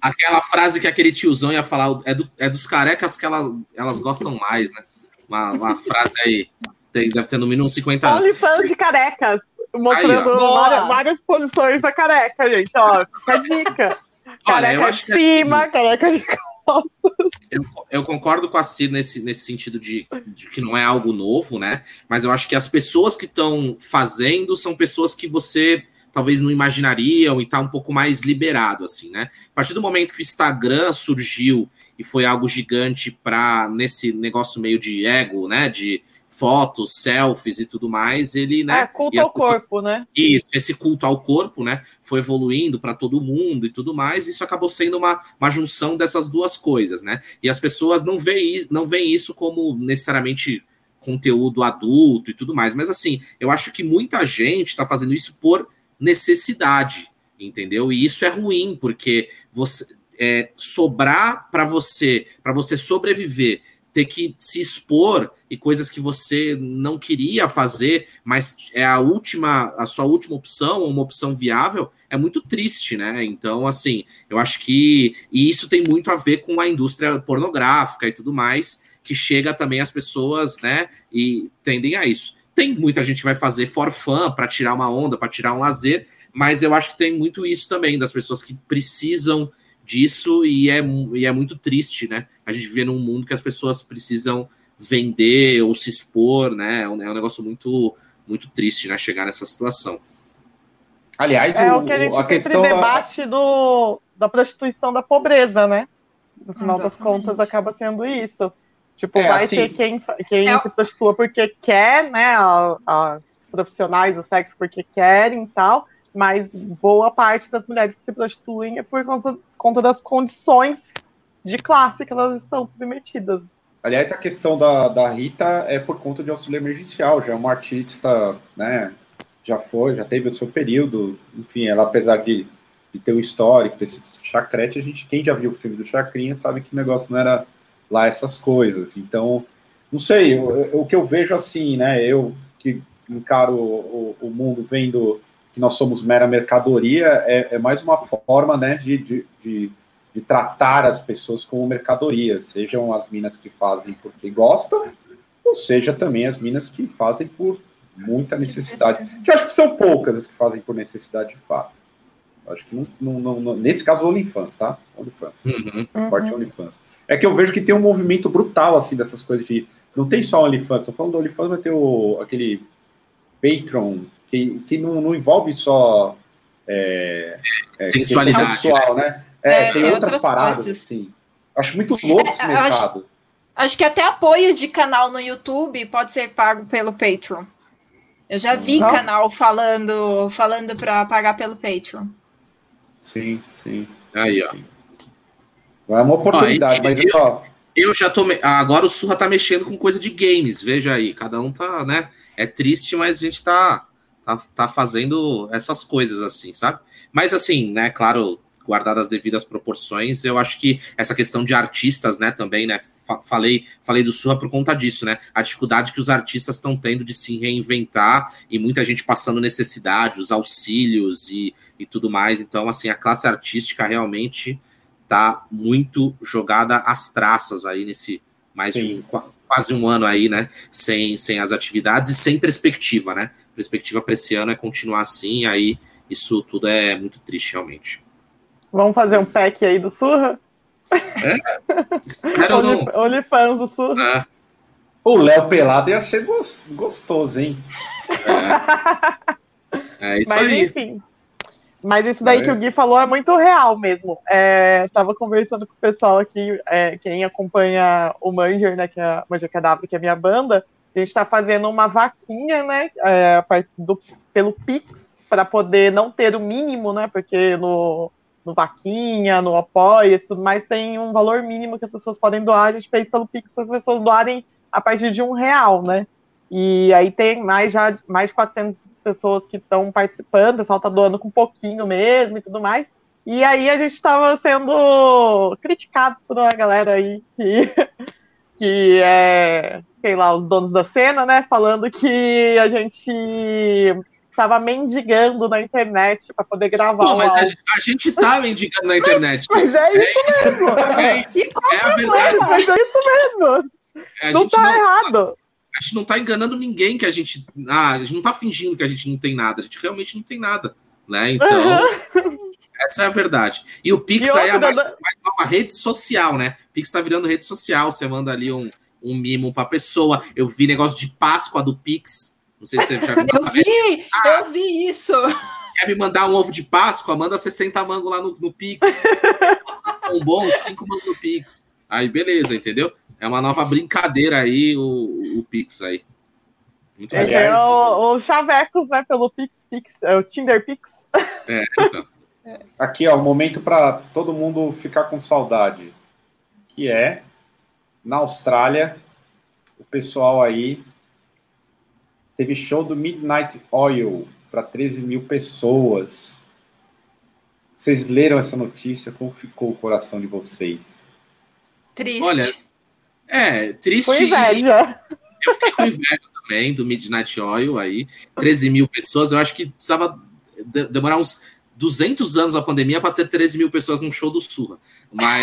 Aquela frase que aquele tiozão ia falar é, do, é dos carecas que ela, elas gostam mais, né? Uma, uma frase aí, deve ter no mínimo uns 50 anos. fãs de carecas, mostrando aí, várias, várias, posições da careca, gente. Ó, fica a dica. Olha, careca de cima, assim, careca de eu, eu, concordo com a Cir nesse, nesse sentido de, de, que não é algo novo, né? Mas eu acho que as pessoas que estão fazendo são pessoas que você talvez não imaginariam e tá um pouco mais liberado, assim, né? A partir do momento que o Instagram surgiu e foi algo gigante para nesse negócio meio de ego, né? De fotos, selfies e tudo mais, ele, né? É, culto ao corpo, né? Isso, esse culto ao corpo, né? Foi evoluindo para todo mundo e tudo mais. Isso acabou sendo uma, uma junção dessas duas coisas, né? E as pessoas não veem, não veem isso como necessariamente conteúdo adulto e tudo mais. Mas assim, eu acho que muita gente está fazendo isso por necessidade, entendeu? E isso é ruim, porque você é, sobrar para você, para você sobreviver, ter que se expor e coisas que você não queria fazer, mas é a última, a sua última opção, uma opção viável, é muito triste, né? Então, assim, eu acho que e isso tem muito a ver com a indústria pornográfica e tudo mais, que chega também às pessoas, né? E tendem a isso. Tem muita gente que vai fazer for fun para tirar uma onda, para tirar um lazer, mas eu acho que tem muito isso também das pessoas que precisam disso e é, e é muito triste, né? A gente vive num mundo que as pessoas precisam vender ou se expor, né? É um, é um negócio muito muito triste, né? Chegar nessa situação. Aliás, é o, o que a gente a questão debate do, da prostituição da pobreza, né? No final Exatamente. das contas, acaba sendo isso. Tipo, é, vai assim, ter quem, quem é... se prostitua porque quer, né? A, a profissionais do sexo porque querem e tal, mas boa parte das mulheres que se prostituem é por conta, conta das condições de classe que elas estão submetidas. Aliás, a questão da, da Rita é por conta de auxílio emergencial, já é uma artista, né? Já foi, já teve o seu período, enfim, ela apesar de, de ter o histórico desse chacrete, a gente, quem já viu o filme do Chacrinha sabe que o negócio não era lá essas coisas. Então, não sei, o, o que eu vejo assim, né? Eu que encaro o, o, mundo vendo que nós somos mera mercadoria, é, é mais uma forma, né, de, de, de, de, tratar as pessoas como mercadoria, sejam as minas que fazem porque gostam, ou seja também as minas que fazem por muita necessidade. Que acho que são poucas as que fazem por necessidade de fato. Acho que não, não, não, nesse caso, OnlyFans, tá? OnlyFans. Uhum. Forte OnlyFans. É que eu vejo que tem um movimento brutal, assim, dessas coisas de. Não tem só OnlyFans, tô falando do OnlyFans, vai ter o, aquele Patreon, que, que não, não envolve só. É, é, Sensualidade. Sexual, né? É, é, tem, outras, outras paradas, coisas. assim. Acho muito louco esse mercado. Acho, acho, que até apoio de canal no YouTube pode ser pago pelo Patreon. Eu já vi não. canal falando falando para pagar pelo Patreon. Sim, sim. Aí, ó. É uma oportunidade, ó, mas eu, ó. Eu já tô. Agora o Surra tá mexendo com coisa de games, veja aí. Cada um tá, né? É triste, mas a gente tá, tá, tá fazendo essas coisas assim, sabe? Mas assim, né, claro, guardadas as devidas proporções, eu acho que essa questão de artistas, né, também, né, falei, falei do Surra por conta disso, né, a dificuldade que os artistas estão tendo de se reinventar e muita gente passando necessidade, os auxílios e, e tudo mais, então, assim, a classe artística realmente tá muito jogada às traças aí nesse mais Sim. de um, quase um ano aí, né? Sem, sem as atividades e sem perspectiva, né? Perspectiva para esse ano é continuar assim, aí isso tudo é muito triste, realmente. Vamos fazer um pack aí do Surra? É? Espero não. OnlyFans do Surra. É. O Léo Pelado ia ser gostoso, hein? É, é isso Mas, aí. enfim, mas isso daí é. que o Gui falou é muito real mesmo. É, tava conversando com o pessoal aqui, é, quem acompanha o Manger, né, que é a Manger Cadáver, que é a minha banda, a gente tá fazendo uma vaquinha, né, é, do, pelo Pix, para poder não ter o mínimo, né, porque no, no Vaquinha, no Apoia tudo mais, tem um valor mínimo que as pessoas podem doar, a gente fez pelo Pix para as pessoas doarem a partir de um real, né, e aí tem mais já mais de 400 pessoas que estão participando, o pessoal está doando com um pouquinho mesmo e tudo mais. E aí a gente estava sendo criticado por uma galera aí que, que é, sei lá, os donos da cena, né? Falando que a gente estava mendigando na internet para poder gravar. Pô, mas a, a, gente tá mendigando na internet. Mas, é isso mesmo. É, é, é a verdade. Mas é isso mesmo. É, não tá não, errado. A gente não tá enganando ninguém que a gente. Ah, a gente não tá fingindo que a gente não tem nada. A gente realmente não tem nada. Né? Então. Uhum. Essa é a verdade. E o Pix e aí é mais, mais uma rede social, né? Pix tá virando rede social. Você manda ali um, um mimo pra pessoa. Eu vi negócio de Páscoa do Pix. Não sei se você já viu. eu vi! Ah, eu vi isso! Quer me mandar um ovo de Páscoa? Manda 60 mangos lá no, no Pix. um bom, 5 mangos no Pix. Aí, beleza, entendeu? É uma nova brincadeira aí, o, o Pix aí. Muito é, é o, o Chavecos, né? Pelo Pix, Pix, é o Tinder Pix. É, então. Aqui, ó, o momento para todo mundo ficar com saudade, que é na Austrália, o pessoal aí teve show do Midnight Oil para 13 mil pessoas. Vocês leram essa notícia? Como ficou o coração de vocês? Triste. Olha, é, triste. Com inveja. Eu fiquei com inveja também do Midnight Oil aí. 13 mil pessoas. Eu acho que precisava demorar uns 200 anos a pandemia para ter 13 mil pessoas num show do Surra. Mas.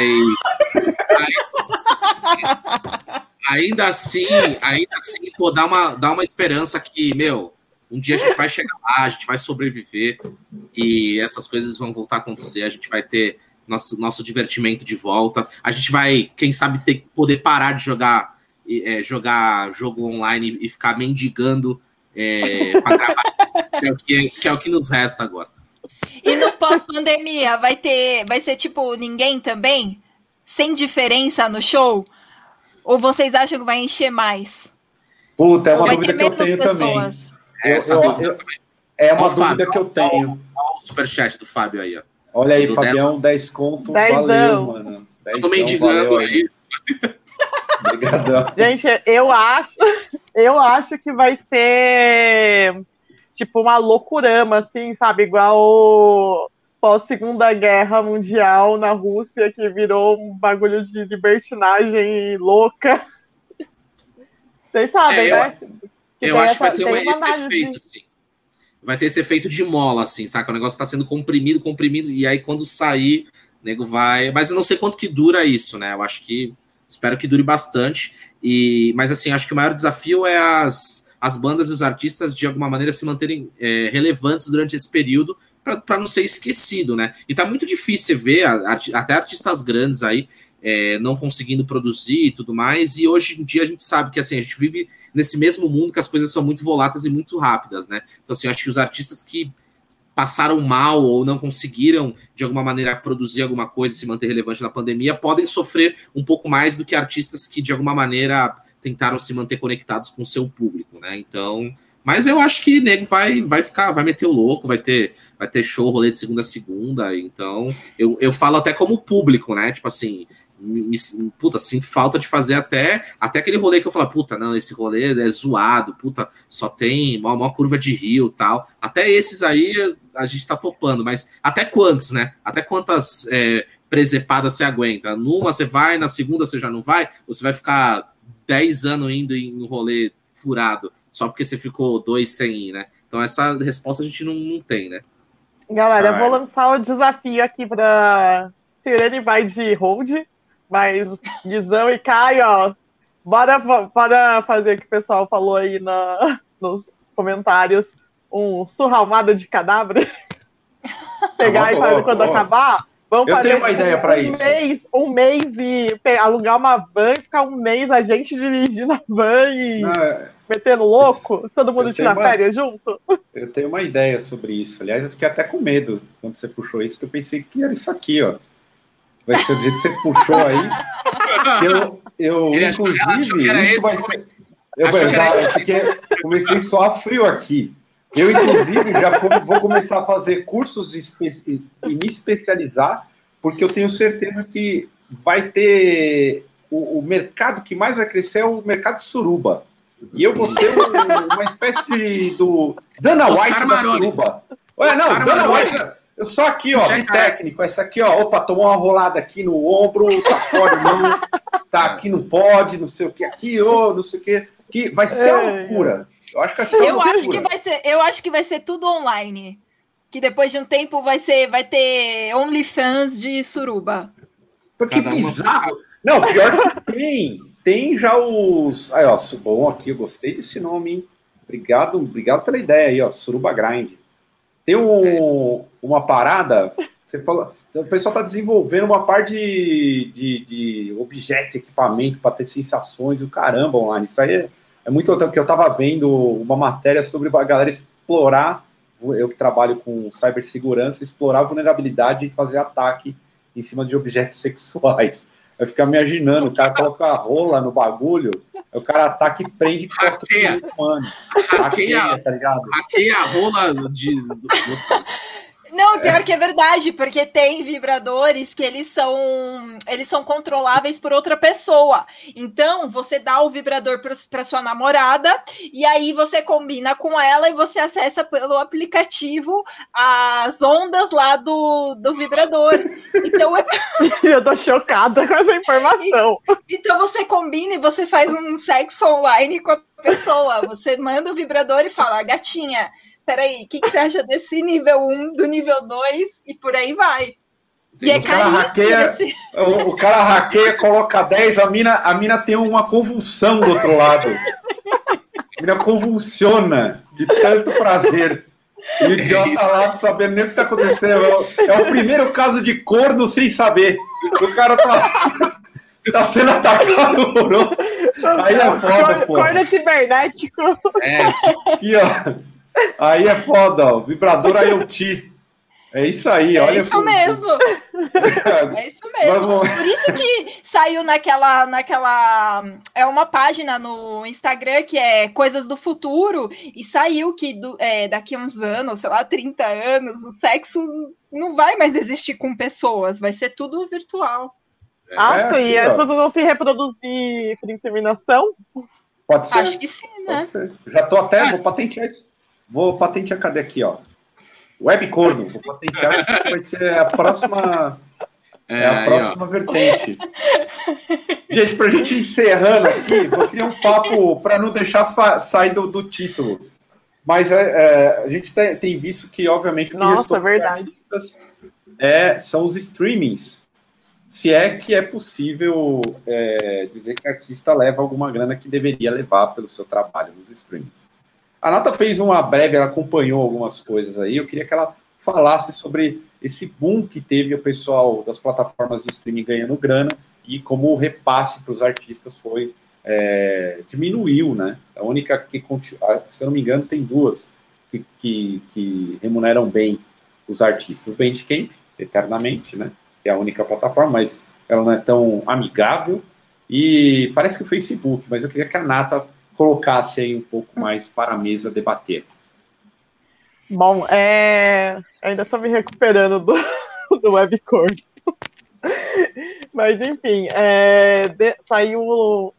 ainda assim, ainda assim, pô, dá uma, dá uma esperança que, meu, um dia a gente vai chegar lá, a gente vai sobreviver e essas coisas vão voltar a acontecer, a gente vai ter nosso, nosso divertimento de volta, a gente vai, quem sabe, ter, poder parar de jogar, é, jogar jogo online e ficar mendigando é, gravar, que é, o que, que é o que nos resta agora. E no pós-pandemia, vai ter. Vai ser tipo ninguém também? Sem diferença no show? Ou vocês acham que vai encher mais? Puta, é uma dúvida que eu tenho pessoas? também. Essa eu, dúvida eu, também. É uma ó, dúvida Fábio, que eu tenho. Olha o superchat do Fábio aí, ó. Olha aí, do Fabião, 10 conto. Dezão. Valeu, mano. Tô mendigando aí. Obrigadão. Gente, eu acho, eu acho que vai ser tipo uma loucurama, assim, sabe? Igual pós-segunda guerra mundial na Rússia, que virou um bagulho de libertinagem louca. Vocês sabem, é, né? Eu, eu acho essa, que vai ter esse efeito, sim. Vai ter esse efeito de mola, assim, saca? O negócio tá sendo comprimido, comprimido, e aí quando sair, o nego vai. Mas eu não sei quanto que dura isso, né? Eu acho que. Espero que dure bastante. E, mas assim, acho que o maior desafio é as, as bandas e os artistas, de alguma maneira, se manterem é, relevantes durante esse período para não ser esquecido, né? E tá muito difícil ver até artistas grandes aí é, não conseguindo produzir e tudo mais. E hoje em dia a gente sabe que assim, a gente vive nesse mesmo mundo que as coisas são muito voláteis e muito rápidas, né? Então, assim, acho que os artistas que passaram mal ou não conseguiram, de alguma maneira, produzir alguma coisa e se manter relevante na pandemia, podem sofrer um pouco mais do que artistas que, de alguma maneira, tentaram se manter conectados com o seu público, né? Então, mas eu acho que nego vai, vai ficar, vai meter o louco, vai ter, vai ter show, rolê de segunda a segunda. Então, eu, eu falo até como público, né? Tipo assim, me, puta, sinto falta de fazer até, até aquele rolê que eu falo, puta, não, esse rolê é zoado, puta, só tem uma, uma curva de rio tal. Até esses aí a gente tá topando, mas até quantos, né? Até quantas é, presepadas você aguenta? Numa você vai, na segunda você já não vai, ou você vai ficar 10 anos indo em um rolê furado, só porque você ficou dois sem ir, né? Então essa resposta a gente não, não tem, né? Galera, eu vou lançar o desafio aqui para Sirene vai de hold, mas Guizão e Caio, ó, bora, bora fazer o que o pessoal falou aí na, nos comentários, um surralmado de cadáver. Pegar e fazer quando acabar. Vamos eu tenho uma ideia para um isso. Mês, um mês e alugar uma van, ficar um mês a gente dirigindo a van e é... metendo louco, todo mundo tirar uma... férias junto. Eu tenho uma ideia sobre isso. Aliás, eu fiquei até com medo quando você puxou isso, que eu pensei que era isso aqui, ó. Vai ser do jeito que você puxou aí. eu, eu inclusive, isso vai ser. Eu, eu, já, eu fiquei, comecei só a frio aqui. Eu, inclusive, já vou começar a fazer cursos e me especializar, porque eu tenho certeza que vai ter. O, o, mercado que mais vai crescer é o mercado suruba. E eu vou ser um, uma espécie de, do Dana White da suruba. Ué, não, Dana White, Eu só aqui, ó, bem técnico. Essa aqui, ó, opa, tomou uma rolada aqui no ombro, tá fora, não, tá aqui, não pode, não sei o que, aqui, ô, oh, não sei o que. Que vai ser uma loucura. Eu acho que vai ser eu acho que vai ser, Eu acho que vai ser tudo online. Que depois de um tempo vai ser, vai ter OnlyFans de suruba. Porque bizarro. Não, pior que tem. Tem já os. Aí, ó, bom aqui, eu gostei desse nome, hein? Obrigado, obrigado pela ideia aí, ó. Suruba Grind. Tem um, uma parada, você fala, o pessoal está desenvolvendo uma parte de, de, de objeto, equipamento para ter sensações, o caramba online. Isso aí é, é muito que eu estava vendo uma matéria sobre a galera explorar, eu que trabalho com cibersegurança, explorar a vulnerabilidade e fazer ataque em cima de objetos sexuais. Eu me imaginando, o cara coloca a rola no bagulho, o cara ataca e prende e corta o humano. Hackeia, tá ligado? Hackeia a rola de. Não, pior que é verdade, porque tem vibradores que eles são eles são controláveis por outra pessoa. Então, você dá o vibrador para sua namorada e aí você combina com ela e você acessa pelo aplicativo as ondas lá do, do vibrador. Então, é eu tô chocada com essa informação. E, então você combina e você faz um sexo online com a pessoa. Você manda o vibrador e fala: "Gatinha, peraí, o que, que, você acha desse nível 1, do nível 2 e por aí vai. E é o, cara hackeia, esse... o, o, cara hackeia, coloca 10, a mina, a mina tem uma convulsão do outro lado. A mina convulsiona de tanto prazer. E o idiota lá sabendo nem o que está acontecendo. É o primeiro caso de corno sem saber. O cara tá, tá sendo atacado por Aí é foda, pô. Corno cibernético. É. Aqui, ó. Aí é foda, ó. Vibrador IoT. É isso aí, é olha. Isso mesmo. é isso mesmo. Vamos... Por isso que saiu naquela, naquela. É uma página no Instagram que é Coisas do Futuro, e saiu que do, é, daqui a uns anos, sei lá, 30 anos, o sexo não vai mais existir com pessoas, vai ser tudo virtual. Ah, é, e as pessoas vão se reproduzir por inseminação? Pode ser. Acho que sim, né? Já tô até, ah. vou patentear isso. Vou patentear, cadê aqui, ó? Webcorno, vou patentear, isso vai ser a próxima. É, é a próxima vertente. Gente, para a gente encerrando aqui, vou criar um papo para não deixar sair do, do, título. Mas é, é, a gente tem, tem, visto que, obviamente, o que Nossa, verdade. É, são os streamings. Se é que é possível é, dizer que artista leva alguma grana que deveria levar pelo seu trabalho nos streamings. A Nata fez uma breve, ela acompanhou algumas coisas aí. Eu queria que ela falasse sobre esse boom que teve o pessoal das plataformas de streaming ganhando grana e como o repasse para os artistas foi é, diminuiu, né? A única que, se eu não me engano, tem duas que, que, que remuneram bem os artistas. O Bandcamp, eternamente, né? É a única plataforma, mas ela não é tão amigável. E parece que o Facebook, mas eu queria que a Nata colocasse aí um pouco mais para a mesa debater. Bom, é... ainda estou me recuperando do, do. Mas, enfim, é... de... saiu.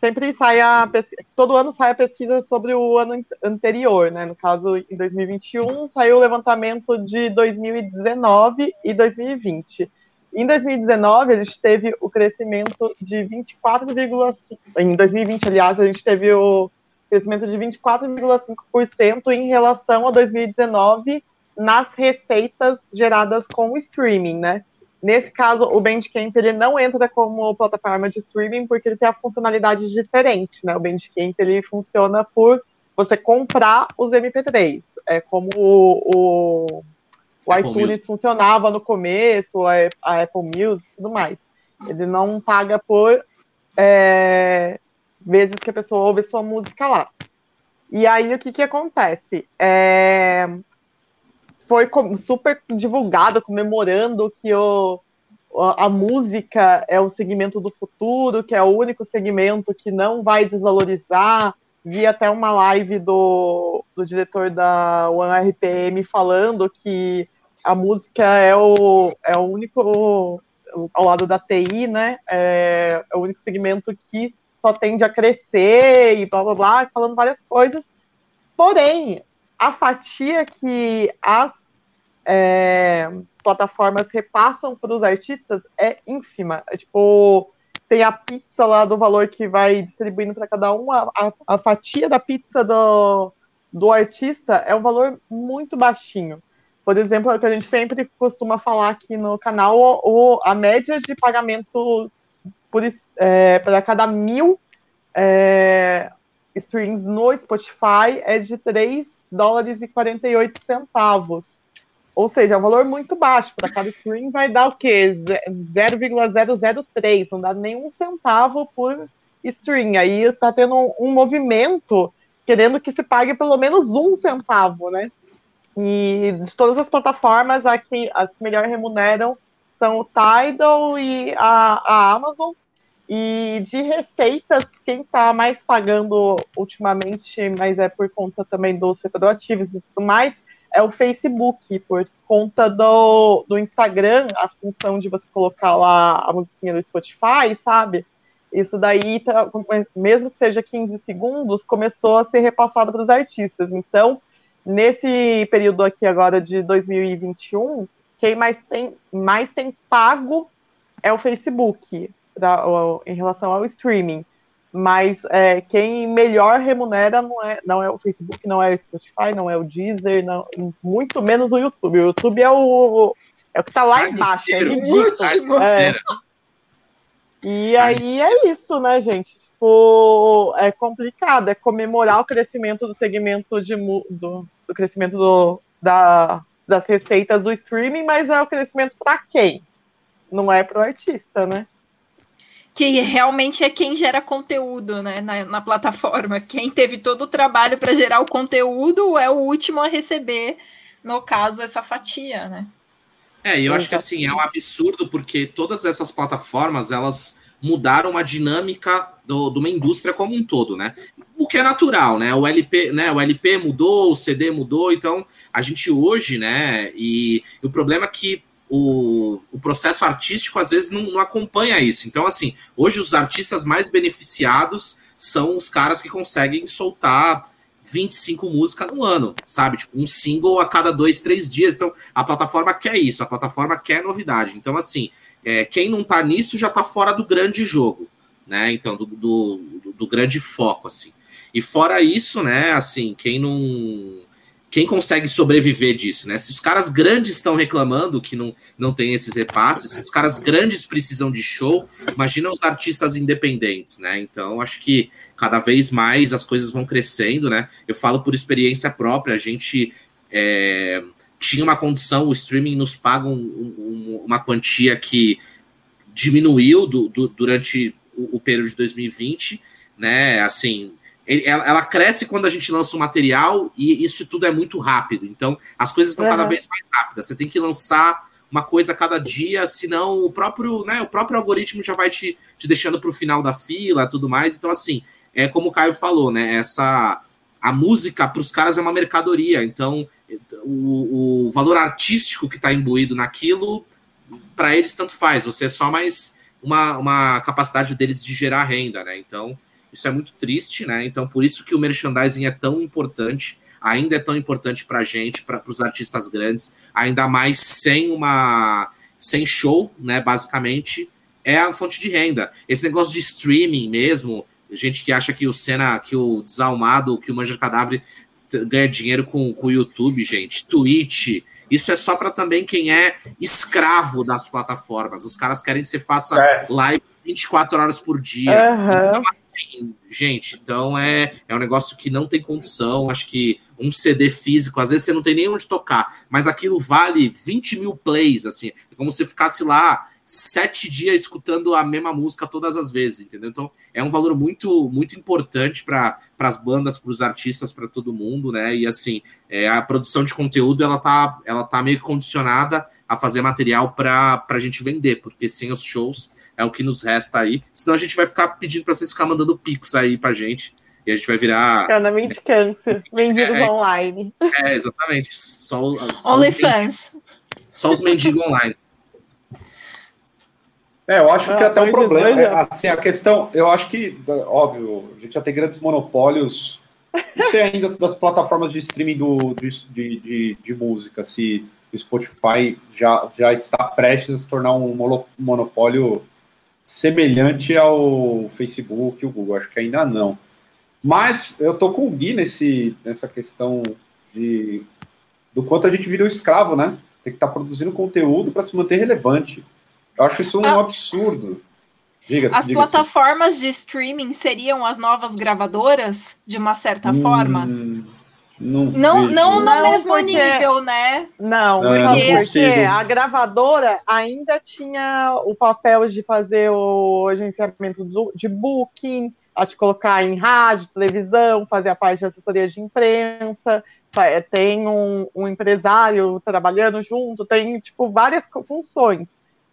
Sempre sai a pesquisa, todo ano sai a pesquisa sobre o ano anterior, né? No caso, em 2021, saiu o levantamento de 2019 e 2020. Em 2019, a gente teve o crescimento de 24,5%. Em 2020, aliás, a gente teve o crescimento de 24,5% em relação a 2019 nas receitas geradas com o streaming, né? Nesse caso, o Bandcamp ele não entra como plataforma de streaming porque ele tem a funcionalidade diferente, né? O Bandcamp ele funciona por você comprar os MP3. É como o, o o Apple iTunes Music. funcionava no começo, a, Apple Music e tudo mais. Ele não paga por é, vezes que a pessoa ouve sua música lá. E aí o que, que acontece? É, foi super divulgado, comemorando que o, a música é o segmento do futuro, que é o único segmento que não vai desvalorizar. Vi até uma live do, do diretor da OneRPM falando que a música é o, é o único, ao lado da TI, né? É, é o único segmento que só tende a crescer e blá blá blá, falando várias coisas. Porém, a fatia que as é, plataformas repassam para os artistas é ínfima. É, tipo, tem a pizza lá do valor que vai distribuindo para cada um, a, a, a, fatia da pizza do, do artista é um valor muito baixinho. Por exemplo, é o que a gente sempre costuma falar aqui no canal, o, a média de pagamento é, para cada mil é, streams no Spotify é de 3 dólares e 48 centavos. Ou seja, é um valor muito baixo. Para cada stream vai dar o quê? 0,003, não dá nenhum centavo por stream. Aí está tendo um, um, movimento querendo que se pague pelo menos um centavo, né? E de todas as plataformas, aqui, as que melhor remuneram são o Tidal e a, a Amazon. E de receitas, quem está mais pagando ultimamente, mas é por conta também do setor ativos e tudo mais, é o Facebook, por conta do, do Instagram, a função de você colocar lá a musiquinha do Spotify, sabe? Isso daí, tá, mesmo que seja 15 segundos, começou a ser repassado para os artistas. Então, nesse período aqui agora de 2021, quem mais tem, mais tem pago é o Facebook, pra, em relação ao streaming mas é, quem melhor remunera não é, não é o Facebook, não é o Spotify, não é o Deezer, não, muito menos o YouTube. O YouTube é o, é o que está lá embaixo, é. É. E aí é isso, né, gente? Tipo, é complicado, é comemorar o crescimento do segmento de do, do crescimento do, da, das receitas do streaming, mas é o crescimento para quem? Não é para o artista, né? que realmente é quem gera conteúdo né, na, na plataforma. Quem teve todo o trabalho para gerar o conteúdo é o último a receber, no caso, essa fatia, né? É, eu acho que assim, é um absurdo, porque todas essas plataformas, elas mudaram a dinâmica do, de uma indústria como um todo, né? O que é natural, né? O LP, né? O LP mudou, o CD mudou, então a gente hoje, né? E, e o problema é que o, o processo artístico às vezes não, não, acompanha isso. Então, assim, hoje os artistas mais beneficiados são os caras que conseguem soltar 25 músicas no ano, sabe? Tipo, um single a cada dois, três dias. Então, a plataforma quer isso, a plataforma quer novidade. Então, assim, é, quem não tá nisso já tá fora do grande jogo, né? Então, do, do, do grande foco, assim. E fora isso, né, assim, quem não quem consegue sobreviver disso, né? Se os caras grandes estão reclamando que não, não tem esses repasses, se os caras grandes precisam de show, imagina os artistas independentes, né? Então, acho que cada vez mais as coisas vão crescendo, né? Eu falo por experiência própria, a gente é, tinha uma condição, o streaming nos paga um, um, uma quantia que diminuiu do, do, durante o, o período de 2020, né? Assim, ela, cresce quando a gente lança o material e isso tudo é muito rápido. Então, as coisas estão uhum. cada vez mais rápidas. Você tem que lançar uma coisa a cada dia, senão o próprio, né, o próprio algoritmo já vai te, te deixando para o final da fila, tudo mais. Então, assim, é como o Caio falou, né? Essa a música para os caras é uma mercadoria. Então, o, o valor artístico que está imbuído naquilo, para eles tanto faz. Você é só mais uma, uma capacidade deles de gerar renda, né? Então, isso é muito triste, né? Então, por isso que o merchandising é tão importante, ainda é tão importante para a gente, para os artistas grandes, ainda mais sem uma sem show, né? Basicamente, é a fonte de renda. Esse negócio de streaming mesmo, gente que acha que o Senna, que o Desalmado, que o Manja Cadáver ganha dinheiro com, com o YouTube, gente, Twitch. Isso é só para também quem é escravo das plataformas. Os caras querem que você faça é. live 24 horas por dia. Uhum. Então, assim, gente, então é, é um negócio que não tem condição. Acho que um CD físico, às vezes você não tem nem onde tocar, mas aquilo vale 20 mil plays, assim. É como se ficasse lá sete dias escutando a mesma música todas as vezes, entendeu? Então é um valor muito muito importante para as bandas, para os artistas, para todo mundo, né? E assim, é, a produção de conteúdo ela tá, ela tá meio condicionada a fazer material para a gente vender, porque sem os shows é o que nos resta aí. Senão a gente vai ficar pedindo para vocês ficar mandando pix aí pra gente. E a gente vai virar. Cada mendicância. Vendidos é, online. É, exatamente. Só, só OnlyFans. Só os mendigos online. É, eu acho ah, que até um problema. É, assim, a questão, eu acho que, óbvio, a gente já tem grandes monopólios. Não sei ainda das plataformas de streaming do, de, de, de música, se o Spotify já, já está prestes a se tornar um monopólio semelhante ao Facebook e o Google. Acho que ainda não. Mas eu tô com o Gui nesse, nessa questão de do quanto a gente virou escravo, né? Tem que estar tá produzindo conteúdo para se manter relevante. Eu acho isso um ah, absurdo. Diga, as diga plataformas assim. de streaming seriam as novas gravadoras, de uma certa hum, forma? Não, não, não, no mesmo porque... nível, né? Não, não porque, porque a gravadora ainda tinha o papel de fazer o agenciamento do, de booking, a te colocar em rádio, televisão, fazer a parte de assessoria de imprensa, é, tem um, um empresário trabalhando junto, tem tipo várias funções.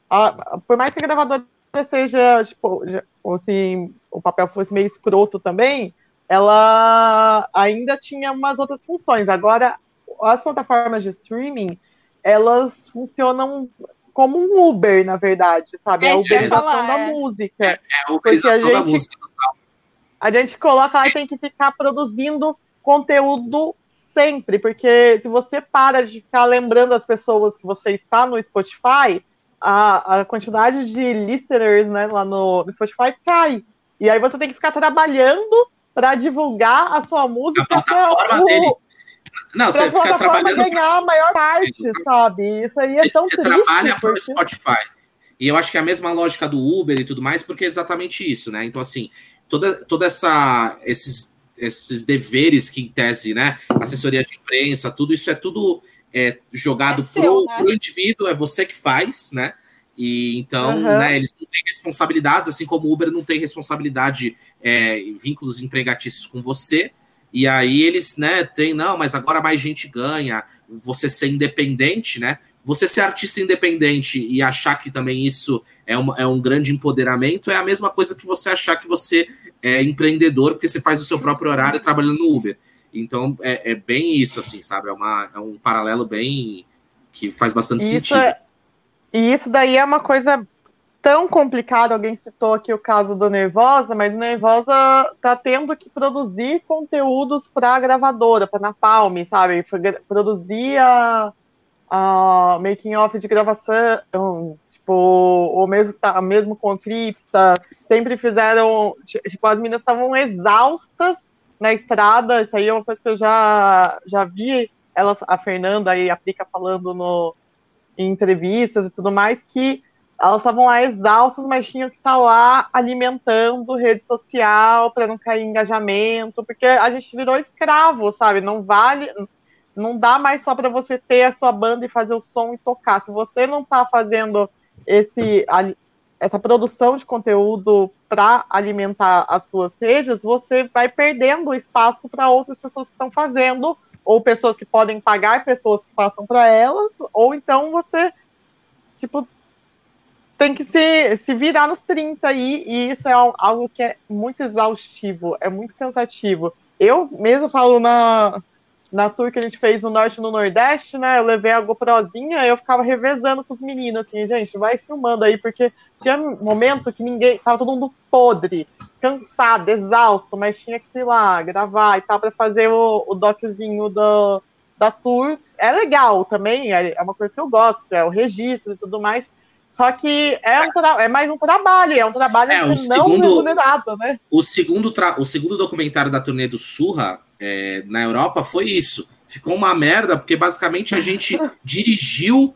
A, por mais que a gravadora seja, tipo, assim, o papel fosse meio escroto também, ela ainda tinha umas outras funções. Agora, as plataformas de streaming, elas funcionam como um Uber, na verdade, sabe? É, a uberização da é. música. É, é a uberização da música total. A gente coloca lá e tem que ficar produzindo conteúdo sempre, porque se você para de ficar lembrando as pessoas que você está no Spotify, a, a quantidade de listeners né, lá no, no Spotify cai. E aí você tem que ficar trabalhando para divulgar a sua música. A plataforma o, dele. Não, você fica trabalhando. ganhar a maior parte, sabe? Isso aí é tão você triste. Você trabalha o Spotify. E eu acho que é a mesma lógica do Uber e tudo mais, porque é exatamente isso, né? Então, assim, toda, toda essa esses, esses deveres que, em tese, né? Assessoria de imprensa, tudo isso é tudo é, jogado é pro, né? pro indivíduo, é você que faz, né? E então, uhum. né, eles não têm responsabilidades, assim como o Uber não tem responsabilidade, é, vínculos empregatícios com você. E aí eles, né, tem, não, mas agora mais gente ganha, você ser independente, né? Você ser artista independente e achar que também isso é, uma, é um grande empoderamento é a mesma coisa que você achar que você é empreendedor porque você faz o seu próprio horário trabalhando no Uber. Então é, é bem isso, assim, sabe? É, uma, é um paralelo bem que faz bastante isso sentido. É e isso daí é uma coisa tão complicada. Alguém citou aqui o caso do Nervosa, mas o Nervosa tá tendo que produzir conteúdos para a gravadora, para Napalm, sabe? Produzir a, a making off de gravação, tipo, o mesmo, tá, mesmo com sempre fizeram, tipo, as meninas estavam exaustas na estrada, isso aí é uma coisa que eu já, já vi elas, a Fernanda e a Pica falando no, em entrevistas e tudo mais, que elas estavam lá exaustas, mas tinham que estar lá alimentando rede social para não cair engajamento, porque a gente virou escravo, sabe? Não vale, não dá mais só para você ter a sua banda e fazer o som e tocar. Se você não está fazendo esse essa produção de conteúdo para alimentar as suas redes, você vai perdendo espaço para outras pessoas que estão fazendo ou pessoas que podem pagar pessoas que façam para elas, ou então você, tipo, tem que se, se virar nos 30 aí, e isso é algo que é muito exaustivo, é muito cansativo. Eu mesmo falo na, na tour que a gente fez no Norte e no Nordeste, né? Eu levei a GoProzinha eu ficava revezando com os meninos, assim, gente, vai filmando aí, porque tinha momento que ninguém, tava todo mundo podre, cansado, exausto, mas tinha que ir lá, gravar e tal, para fazer o, o doczinho do, da tour. É legal também, é, é uma coisa que eu gosto, é o registro e tudo mais. Só que é, um é mais um trabalho, é um trabalho é, não segundo, remunerado, né? O segundo, o segundo documentário da turnê do Surra, é, na Europa, foi isso. Ficou uma merda, porque basicamente a gente dirigiu,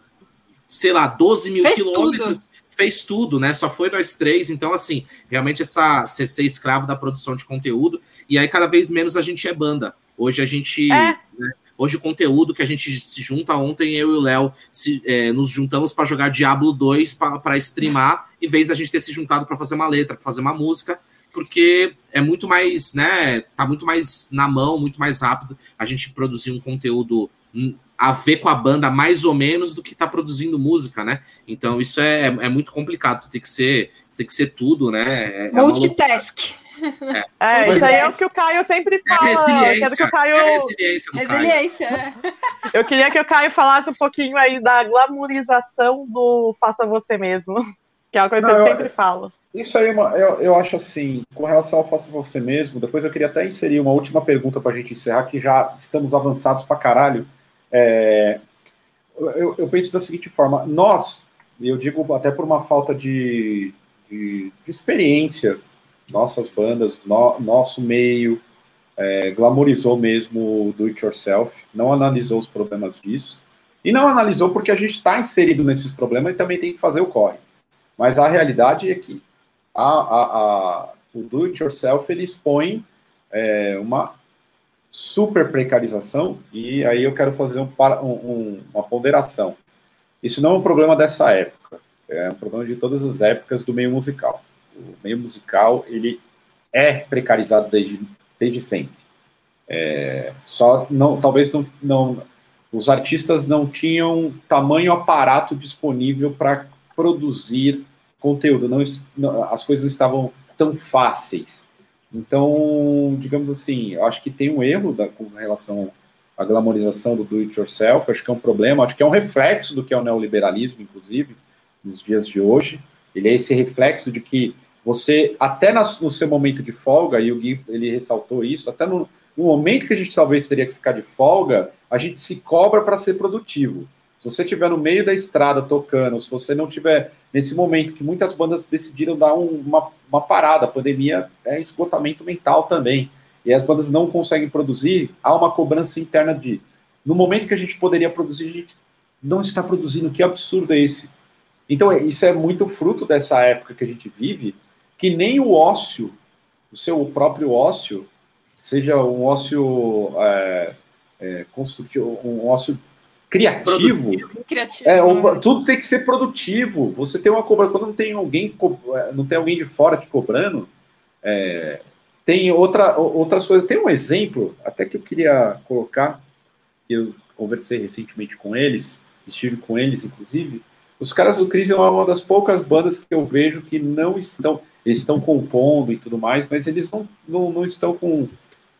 sei lá, 12 mil fez quilômetros, tudo. fez tudo, né? Só foi nós três. Então, assim, realmente essa ser escravo da produção de conteúdo. E aí, cada vez menos a gente é banda. Hoje a gente. É. Né, Hoje o conteúdo que a gente se junta ontem, eu e o Léo é, nos juntamos para jogar Diablo 2 para streamar, em vez da gente ter se juntado para fazer uma letra, para fazer uma música, porque é muito mais, né? Tá muito mais na mão, muito mais rápido a gente produzir um conteúdo a ver com a banda mais ou menos do que tá produzindo música, né? Então isso é, é muito complicado. Você tem que ser, tem que ser tudo, né? É, é Multitask. É, é isso aí é o que o Caio sempre é fala. É resiliência, que o Caio... é resiliência, resiliência Caio. Eu queria que o Caio falasse um pouquinho aí da glamorização do faça você mesmo, que é uma coisa Não, que eu, eu sempre falo. Isso aí, é uma, eu, eu acho assim, com relação ao faça você mesmo, depois eu queria até inserir uma última pergunta para a gente encerrar, que já estamos avançados para caralho. É, eu, eu penso da seguinte forma: nós, e eu digo até por uma falta de, de, de experiência, nossas bandas, no, nosso meio, é, glamorizou mesmo o do it yourself, não analisou os problemas disso, e não analisou porque a gente está inserido nesses problemas e também tem que fazer o corre. Mas a realidade é que a, a, a, o do it yourself ele expõe é, uma super precarização, e aí eu quero fazer um, um, uma ponderação. Isso não é um problema dessa época, é um problema de todas as épocas do meio musical. O meio musical, ele é precarizado desde, desde sempre. É, só não, talvez não, não, os artistas não tinham tamanho aparato disponível para produzir conteúdo, não, não, as coisas não estavam tão fáceis. Então, digamos assim, eu acho que tem um erro da, com relação à glamorização do do it yourself, acho que é um problema, acho que é um reflexo do que é o neoliberalismo, inclusive, nos dias de hoje. Ele é esse reflexo de que você, até no seu momento de folga, e o Gui ele ressaltou isso, até no, no momento que a gente talvez teria que ficar de folga, a gente se cobra para ser produtivo. Se você estiver no meio da estrada tocando, se você não tiver nesse momento que muitas bandas decidiram dar um, uma, uma parada, a pandemia é esgotamento mental também, e as bandas não conseguem produzir, há uma cobrança interna de no momento que a gente poderia produzir, a gente não está produzindo, que absurdo é esse? Então, isso é muito fruto dessa época que a gente vive, que nem o ócio, o seu próprio ócio, seja um ócio é, é, construtivo, um ócio criativo, criativo é, né? tudo tem que ser produtivo. Você tem uma cobra quando não tem alguém, é, não tem alguém de fora te cobrando. É, tem outra, outras coisas. Tem um exemplo, até que eu queria colocar. Eu conversei recentemente com eles, estive com eles, inclusive. Os caras do Cris é uma das poucas bandas que eu vejo que não estão eles estão compondo e tudo mais, mas eles não, não, não estão com,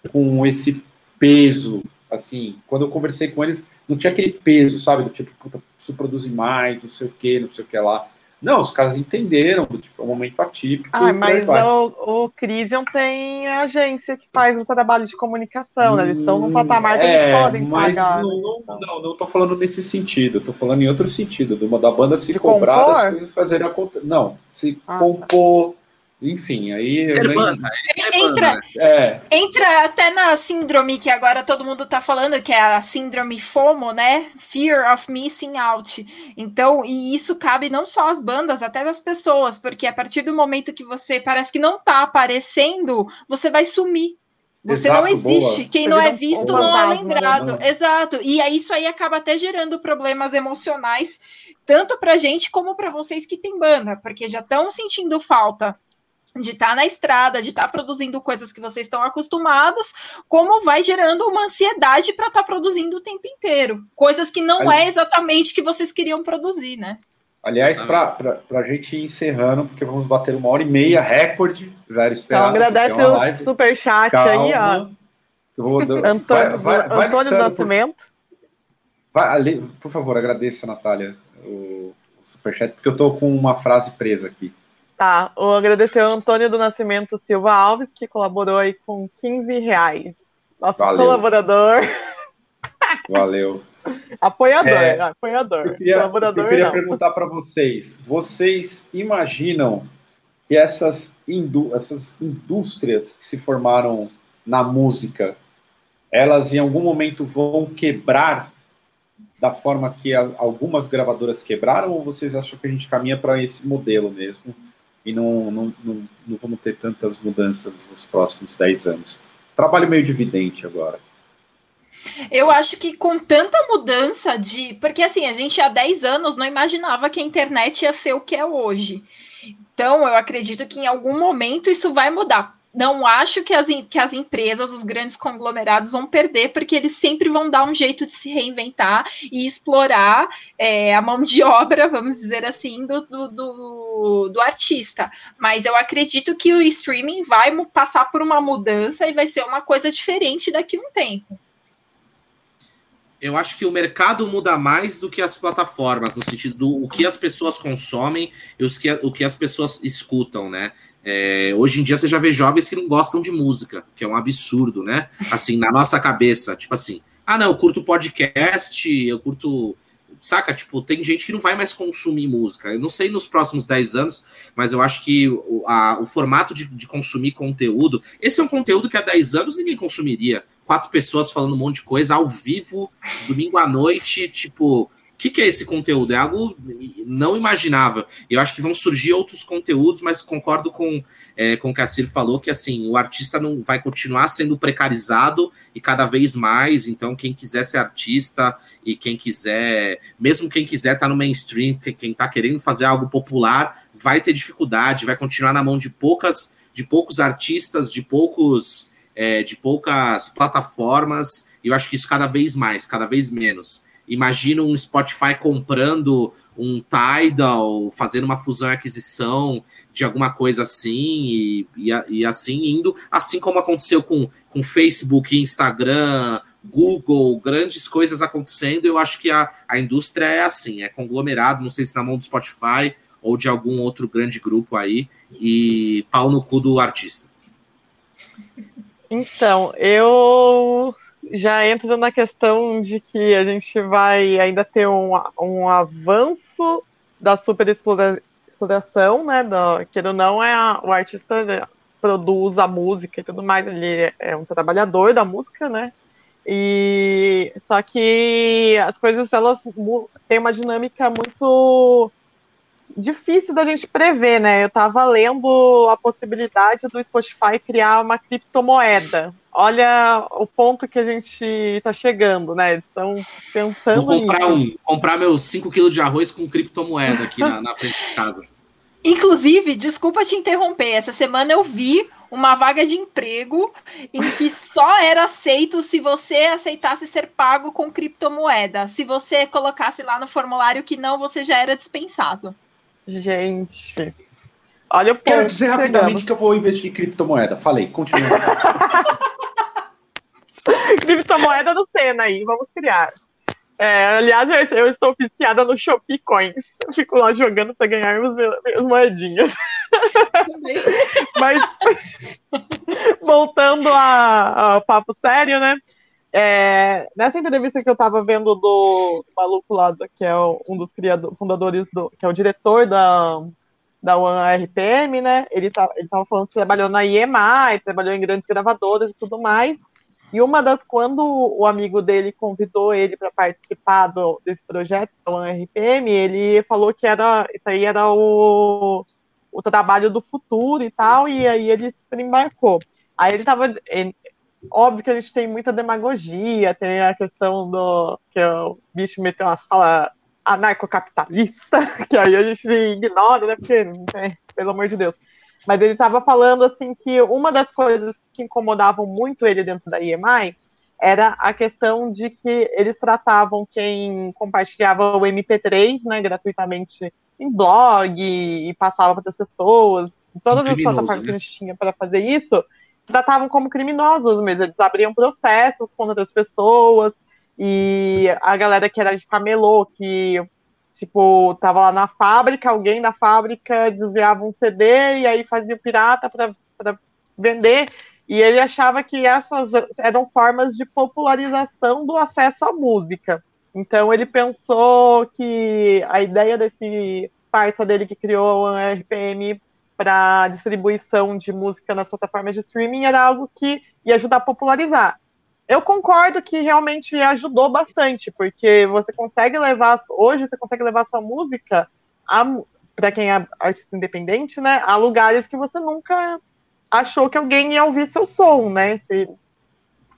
com esse peso, assim, quando eu conversei com eles, não tinha aquele peso, sabe, do tipo, puta, preciso produzir mais, não sei o que, não sei o que lá. Não, os caras entenderam, do tipo, é um momento atípico. Ah, mas o, o Crisium tem agência que faz o trabalho de comunicação, né? Eles estão num patamar que é, eles podem mas pagar. Não, não, não, não tô falando nesse sentido, tô falando em outro sentido, de uma da banda se de cobrar compor? das coisas fazerem a conta. Não, se ah, tá. compor. Tá enfim, aí. Ser banda, entra, é. entra até na síndrome que agora todo mundo tá falando, que é a síndrome FOMO, né? Fear of Missing Out. Então, e isso cabe não só às bandas, até às pessoas, porque a partir do momento que você parece que não tá aparecendo, você vai sumir. Você Exato, não existe. Boa. Quem não é visto não é lembrado. Né? Exato. E aí, isso aí acaba até gerando problemas emocionais, tanto pra gente como para vocês que têm banda, porque já estão sentindo falta de estar tá na estrada, de estar tá produzindo coisas que vocês estão acostumados, como vai gerando uma ansiedade para estar tá produzindo o tempo inteiro. Coisas que não Ali... é exatamente que vocês queriam produzir, né? Aliás, para a gente ir encerrando, porque vamos bater uma hora e meia, recorde, já era esperado. Então, agradece é o superchat aí, ó. Vou... Antônio, vai, vai, vai Antônio do Nascimento. Por... Vai, por favor, agradeça, Natália, o superchat, porque eu estou com uma frase presa aqui. Tá, vou agradecer ao Antônio do Nascimento Silva Alves, que colaborou aí com 15 reais. Nosso Valeu. colaborador. Valeu. apoiador, é, apoiador. Eu queria, colaborador, eu queria perguntar para vocês: vocês imaginam que essas, indú essas indústrias que se formaram na música, elas em algum momento vão quebrar da forma que algumas gravadoras quebraram, ou vocês acham que a gente caminha para esse modelo mesmo? E não, não, não, não vamos ter tantas mudanças nos próximos 10 anos. Trabalho meio dividente agora. Eu acho que com tanta mudança de. Porque assim, a gente há 10 anos não imaginava que a internet ia ser o que é hoje. Então, eu acredito que em algum momento isso vai mudar não acho que as, que as empresas, os grandes conglomerados vão perder, porque eles sempre vão dar um jeito de se reinventar e explorar é, a mão de obra, vamos dizer assim, do, do, do, do, artista. Mas eu acredito que o streaming vai passar por uma mudança e vai ser uma coisa diferente daqui a um tempo. Eu acho que o mercado muda mais do que as plataformas, no sentido do o que as pessoas consomem e os que, o que as pessoas escutam, né? É, hoje em dia você já vê jovens que não gostam de música, que é um absurdo, né? Assim, na nossa cabeça, tipo assim, ah, não, eu curto podcast, eu curto saca? Tipo, tem gente que não vai mais consumir música. Eu não sei nos próximos 10 anos, mas eu acho que o, a, o formato de, de, consumir conteúdo. Esse é um conteúdo que há 10 anos ninguém consumiria. Quatro pessoas falando um monte de coisa ao vivo, domingo à noite, tipo o que, que, é esse conteúdo? É algo não imaginável. Eu acho que vão surgir outros conteúdos, mas concordo com, é, com o que a Cir falou, que assim, o artista não vai continuar sendo precarizado e cada vez mais. Então, quem quiser ser artista e quem quiser, mesmo quem quiser estar tá no mainstream, quem está querendo fazer algo popular, vai ter dificuldade, vai continuar na mão de poucas, de poucos artistas, de poucos, é, de poucas plataformas. E eu acho que isso cada vez mais, cada vez menos. Imagina um Spotify comprando um Tidal, fazendo uma fusão e aquisição de alguma coisa assim, e, e, e, assim indo, assim como aconteceu com, com Facebook, Instagram, Google, grandes coisas acontecendo. Eu acho que a, a indústria é assim, é conglomerado, não sei se na mão do Spotify ou de algum outro grande grupo aí, e pau no cu do artista. Então, eu já entra na questão de que a gente vai ainda ter um, um avanço da superexploração, né? Da, que ou não é a, o artista né, produz a música e tudo mais, ele é um trabalhador da música, né? E só que as coisas elas têm uma dinâmica muito difícil da gente prever, né? Eu estava lendo a possibilidade do Spotify criar uma criptomoeda. Olha o ponto que a gente está chegando, né? Eles estão pensando Vou comprar, um, comprar meus 5 quilos de arroz com criptomoeda aqui na, na frente de casa. Inclusive, desculpa te interromper, essa semana eu vi uma vaga de emprego em que só era aceito se você aceitasse ser pago com criptomoeda. Se você colocasse lá no formulário que não, você já era dispensado. Gente. Olha o ponto. Quero dizer rapidamente que eu vou investir em criptomoeda. Falei, continua. criptomoeda do Senna aí, vamos criar. É, aliás, eu, estou viciada no Shopee Coins. Eu fico lá jogando para ganhar as minhas moedinhas. Mas, voltando ao papo sério, né? É, nessa entrevista que eu estava vendo do maluco lá, que é um dos criadores, fundadores, do, que é o diretor da, da One RPM, né? Ele, tá, ele tava falando que trabalhou na EMI, trabalhou em grandes gravadoras e tudo mais. E uma das, quando o amigo dele convidou ele para participar do, desse projeto da One RPM, ele falou que era, isso aí era o, o trabalho do futuro e tal, e aí ele se embarcou. Aí ele tava, ele, Óbvio que a gente tem muita demagogia, tem a questão do que o bicho meteu uma fala anarcocapitalista, que aí a gente ignora, né? Porque, é, pelo amor de Deus. Mas ele estava falando assim que uma das coisas que incomodavam muito ele dentro da IEMI era a questão de que eles tratavam quem compartilhava o MP3, né, gratuitamente em blog e passava para as pessoas, todas as plataformas né? que a gente tinha para fazer isso, tratavam como criminosos mesmo. Eles abriam processos contra as pessoas e a galera que era de camelô, que tipo, tava lá na fábrica, alguém da fábrica desviava um CD e aí fazia o pirata para vender. E ele achava que essas eram formas de popularização do acesso à música. Então ele pensou que a ideia desse parça dele que criou o RPM para distribuição de música nas plataformas de streaming era algo que ia ajudar a popularizar. Eu concordo que realmente ajudou bastante, porque você consegue levar, hoje você consegue levar sua música para quem é artista independente, né, a lugares que você nunca achou que alguém ia ouvir seu som, né? Se,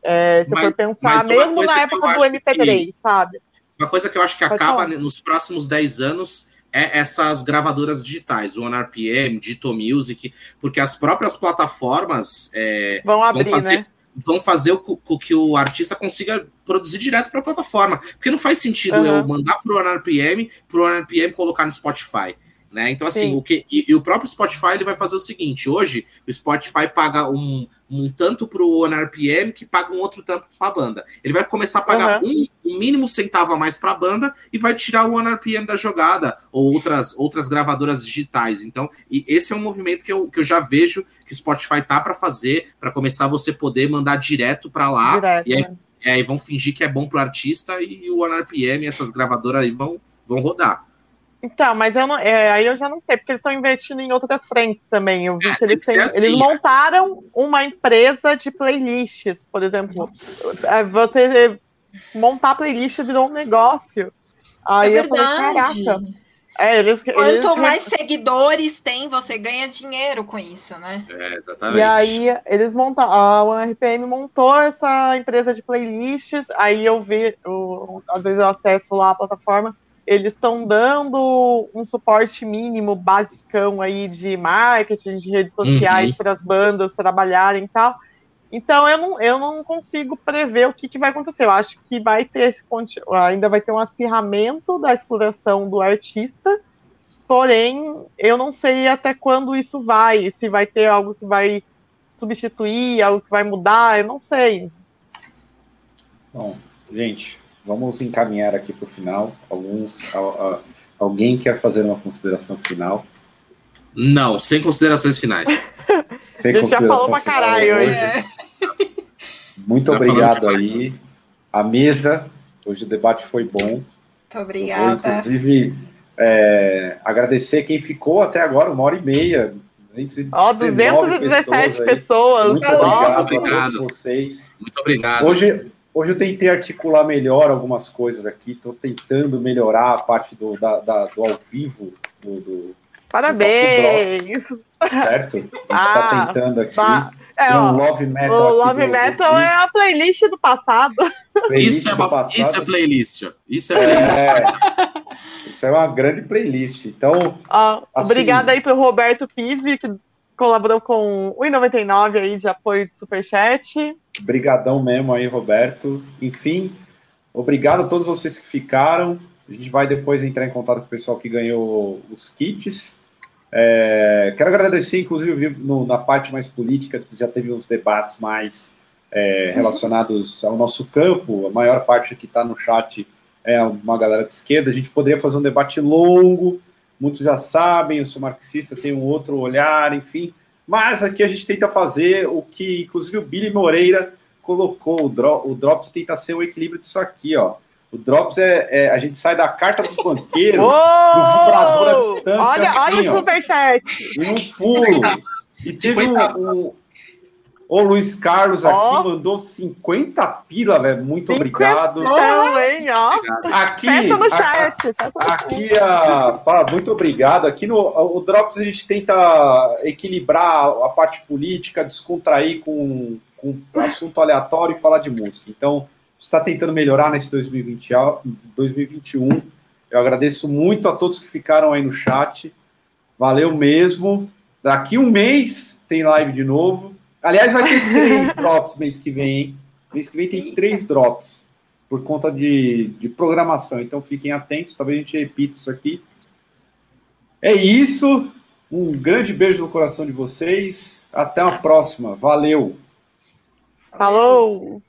é, se mas, for pensar, mesmo na época do MP3, que, sabe? Uma coisa que eu acho que Pode acaba falar. nos próximos 10 anos é essas gravadoras digitais, o OneRPM, Digital Music, porque as próprias plataformas é, vão abrir, vão fazer, né? Vão fazer o, o que o artista consiga produzir direto para a plataforma. Porque não faz sentido uhum. eu mandar para o OneRPM, para o OneRPM colocar no Spotify. Né? Então, assim, Sim. o que. E, e, o próprio Spotify ele vai fazer o seguinte: hoje, o Spotify paga um, um tanto para o OneRPM que paga um outro tanto para a banda. Ele vai começar a pagar uhum. um, um, mínimo centavo a mais para a banda e vai tirar o OneRPM da jogada, ou outras, outras gravadoras digitais. Então, esse é um movimento que eu, que eu já vejo que o Spotify tá para fazer, para começar você poder mandar direto para lá. Direto, e aí, né? É, e vão fingir que é bom pro artista e o OneRPM, essas gravadoras aí vão, vão rodar. Então, mas eu não, é, aí eu já não sei, porque eles estão investindo em outras frentes também. Eu vi é, que eles, têm, assim, eles montaram uma empresa de playlists, por exemplo. Nossa. É, você montar playlist virou um negócio. Aí é eu falei, caraca. É, eles, Quanto eles... mais seguidores tem, você ganha dinheiro com isso, né? É, exatamente. E aí eles montaram, a OneRPM montou essa empresa de playlists, aí eu vi, eu, às vezes eu acesso lá a plataforma, eles estão dando um suporte mínimo, basicão aí de marketing, de redes sociais uhum. para as bandas trabalharem e tal. Então eu não, eu não consigo prever o que, que vai acontecer. Eu acho que vai ter ainda vai ter um acirramento da exploração do artista, porém eu não sei até quando isso vai, se vai ter algo que vai substituir, algo que vai mudar, eu não sei. Bom, gente, vamos encaminhar aqui para o final. Alguns, a, a, alguém quer fazer uma consideração final? Não, sem considerações finais. Sem a gente já falou pra caralho hoje. É. Muito obrigado aí. A mesa, hoje o debate foi bom. Muito obrigada. inclusive, é, agradecer quem ficou até agora, uma hora e meia. 217 oh, 217 pessoas. pessoas. Muito obrigado, obrigado a todos vocês. Muito obrigado. Hoje, hoje eu tentei articular melhor algumas coisas aqui. Estou tentando melhorar a parte do, da, da, do ao vivo do, do Parabéns! Do certo? A gente está ah, tentando aqui. Tá. É, ó, Love Metal. O Love do, Metal do... é a playlist do passado. Playlist isso, é uma, passado. isso é playlist. Isso é playlist. É, isso é uma grande playlist. Então. Ó, assim, obrigada aí pro Roberto Pizzi, que colaborou com o I99 aí de apoio de Superchat. Obrigadão mesmo aí, Roberto. Enfim, obrigado a todos vocês que ficaram. A gente vai depois entrar em contato com o pessoal que ganhou os kits. É, quero agradecer, inclusive, no, na parte mais política, já teve uns debates mais é, relacionados ao nosso campo. A maior parte que está no chat é uma galera de esquerda. A gente poderia fazer um debate longo, muitos já sabem, eu sou marxista, tenho um outro olhar, enfim. Mas aqui a gente tenta fazer o que, inclusive, o Billy Moreira colocou. O, Dro o Drops tenta ser o equilíbrio disso aqui, ó. O Drops é, é, a gente sai da carta dos banqueiros oh! pro vibrador à distância. Olha, assim, olha o superchat. E um pulo. E teve um, um, o Luiz Carlos aqui oh. mandou 50 pila, velho. Muito obrigado. Também, ó. Aqui, no chat. A, aqui, a, muito obrigado. Aqui no o Drops a gente tenta equilibrar a parte política, descontrair com, com assunto aleatório e falar de música. Então, está tentando melhorar nesse 2020, 2021. Eu agradeço muito a todos que ficaram aí no chat. Valeu mesmo. Daqui um mês tem live de novo. Aliás, vai ter três drops mês que vem, hein? Mês que vem tem três drops por conta de, de programação. Então fiquem atentos, talvez a gente repita isso aqui. É isso. Um grande beijo no coração de vocês. Até a próxima. Valeu. Falou!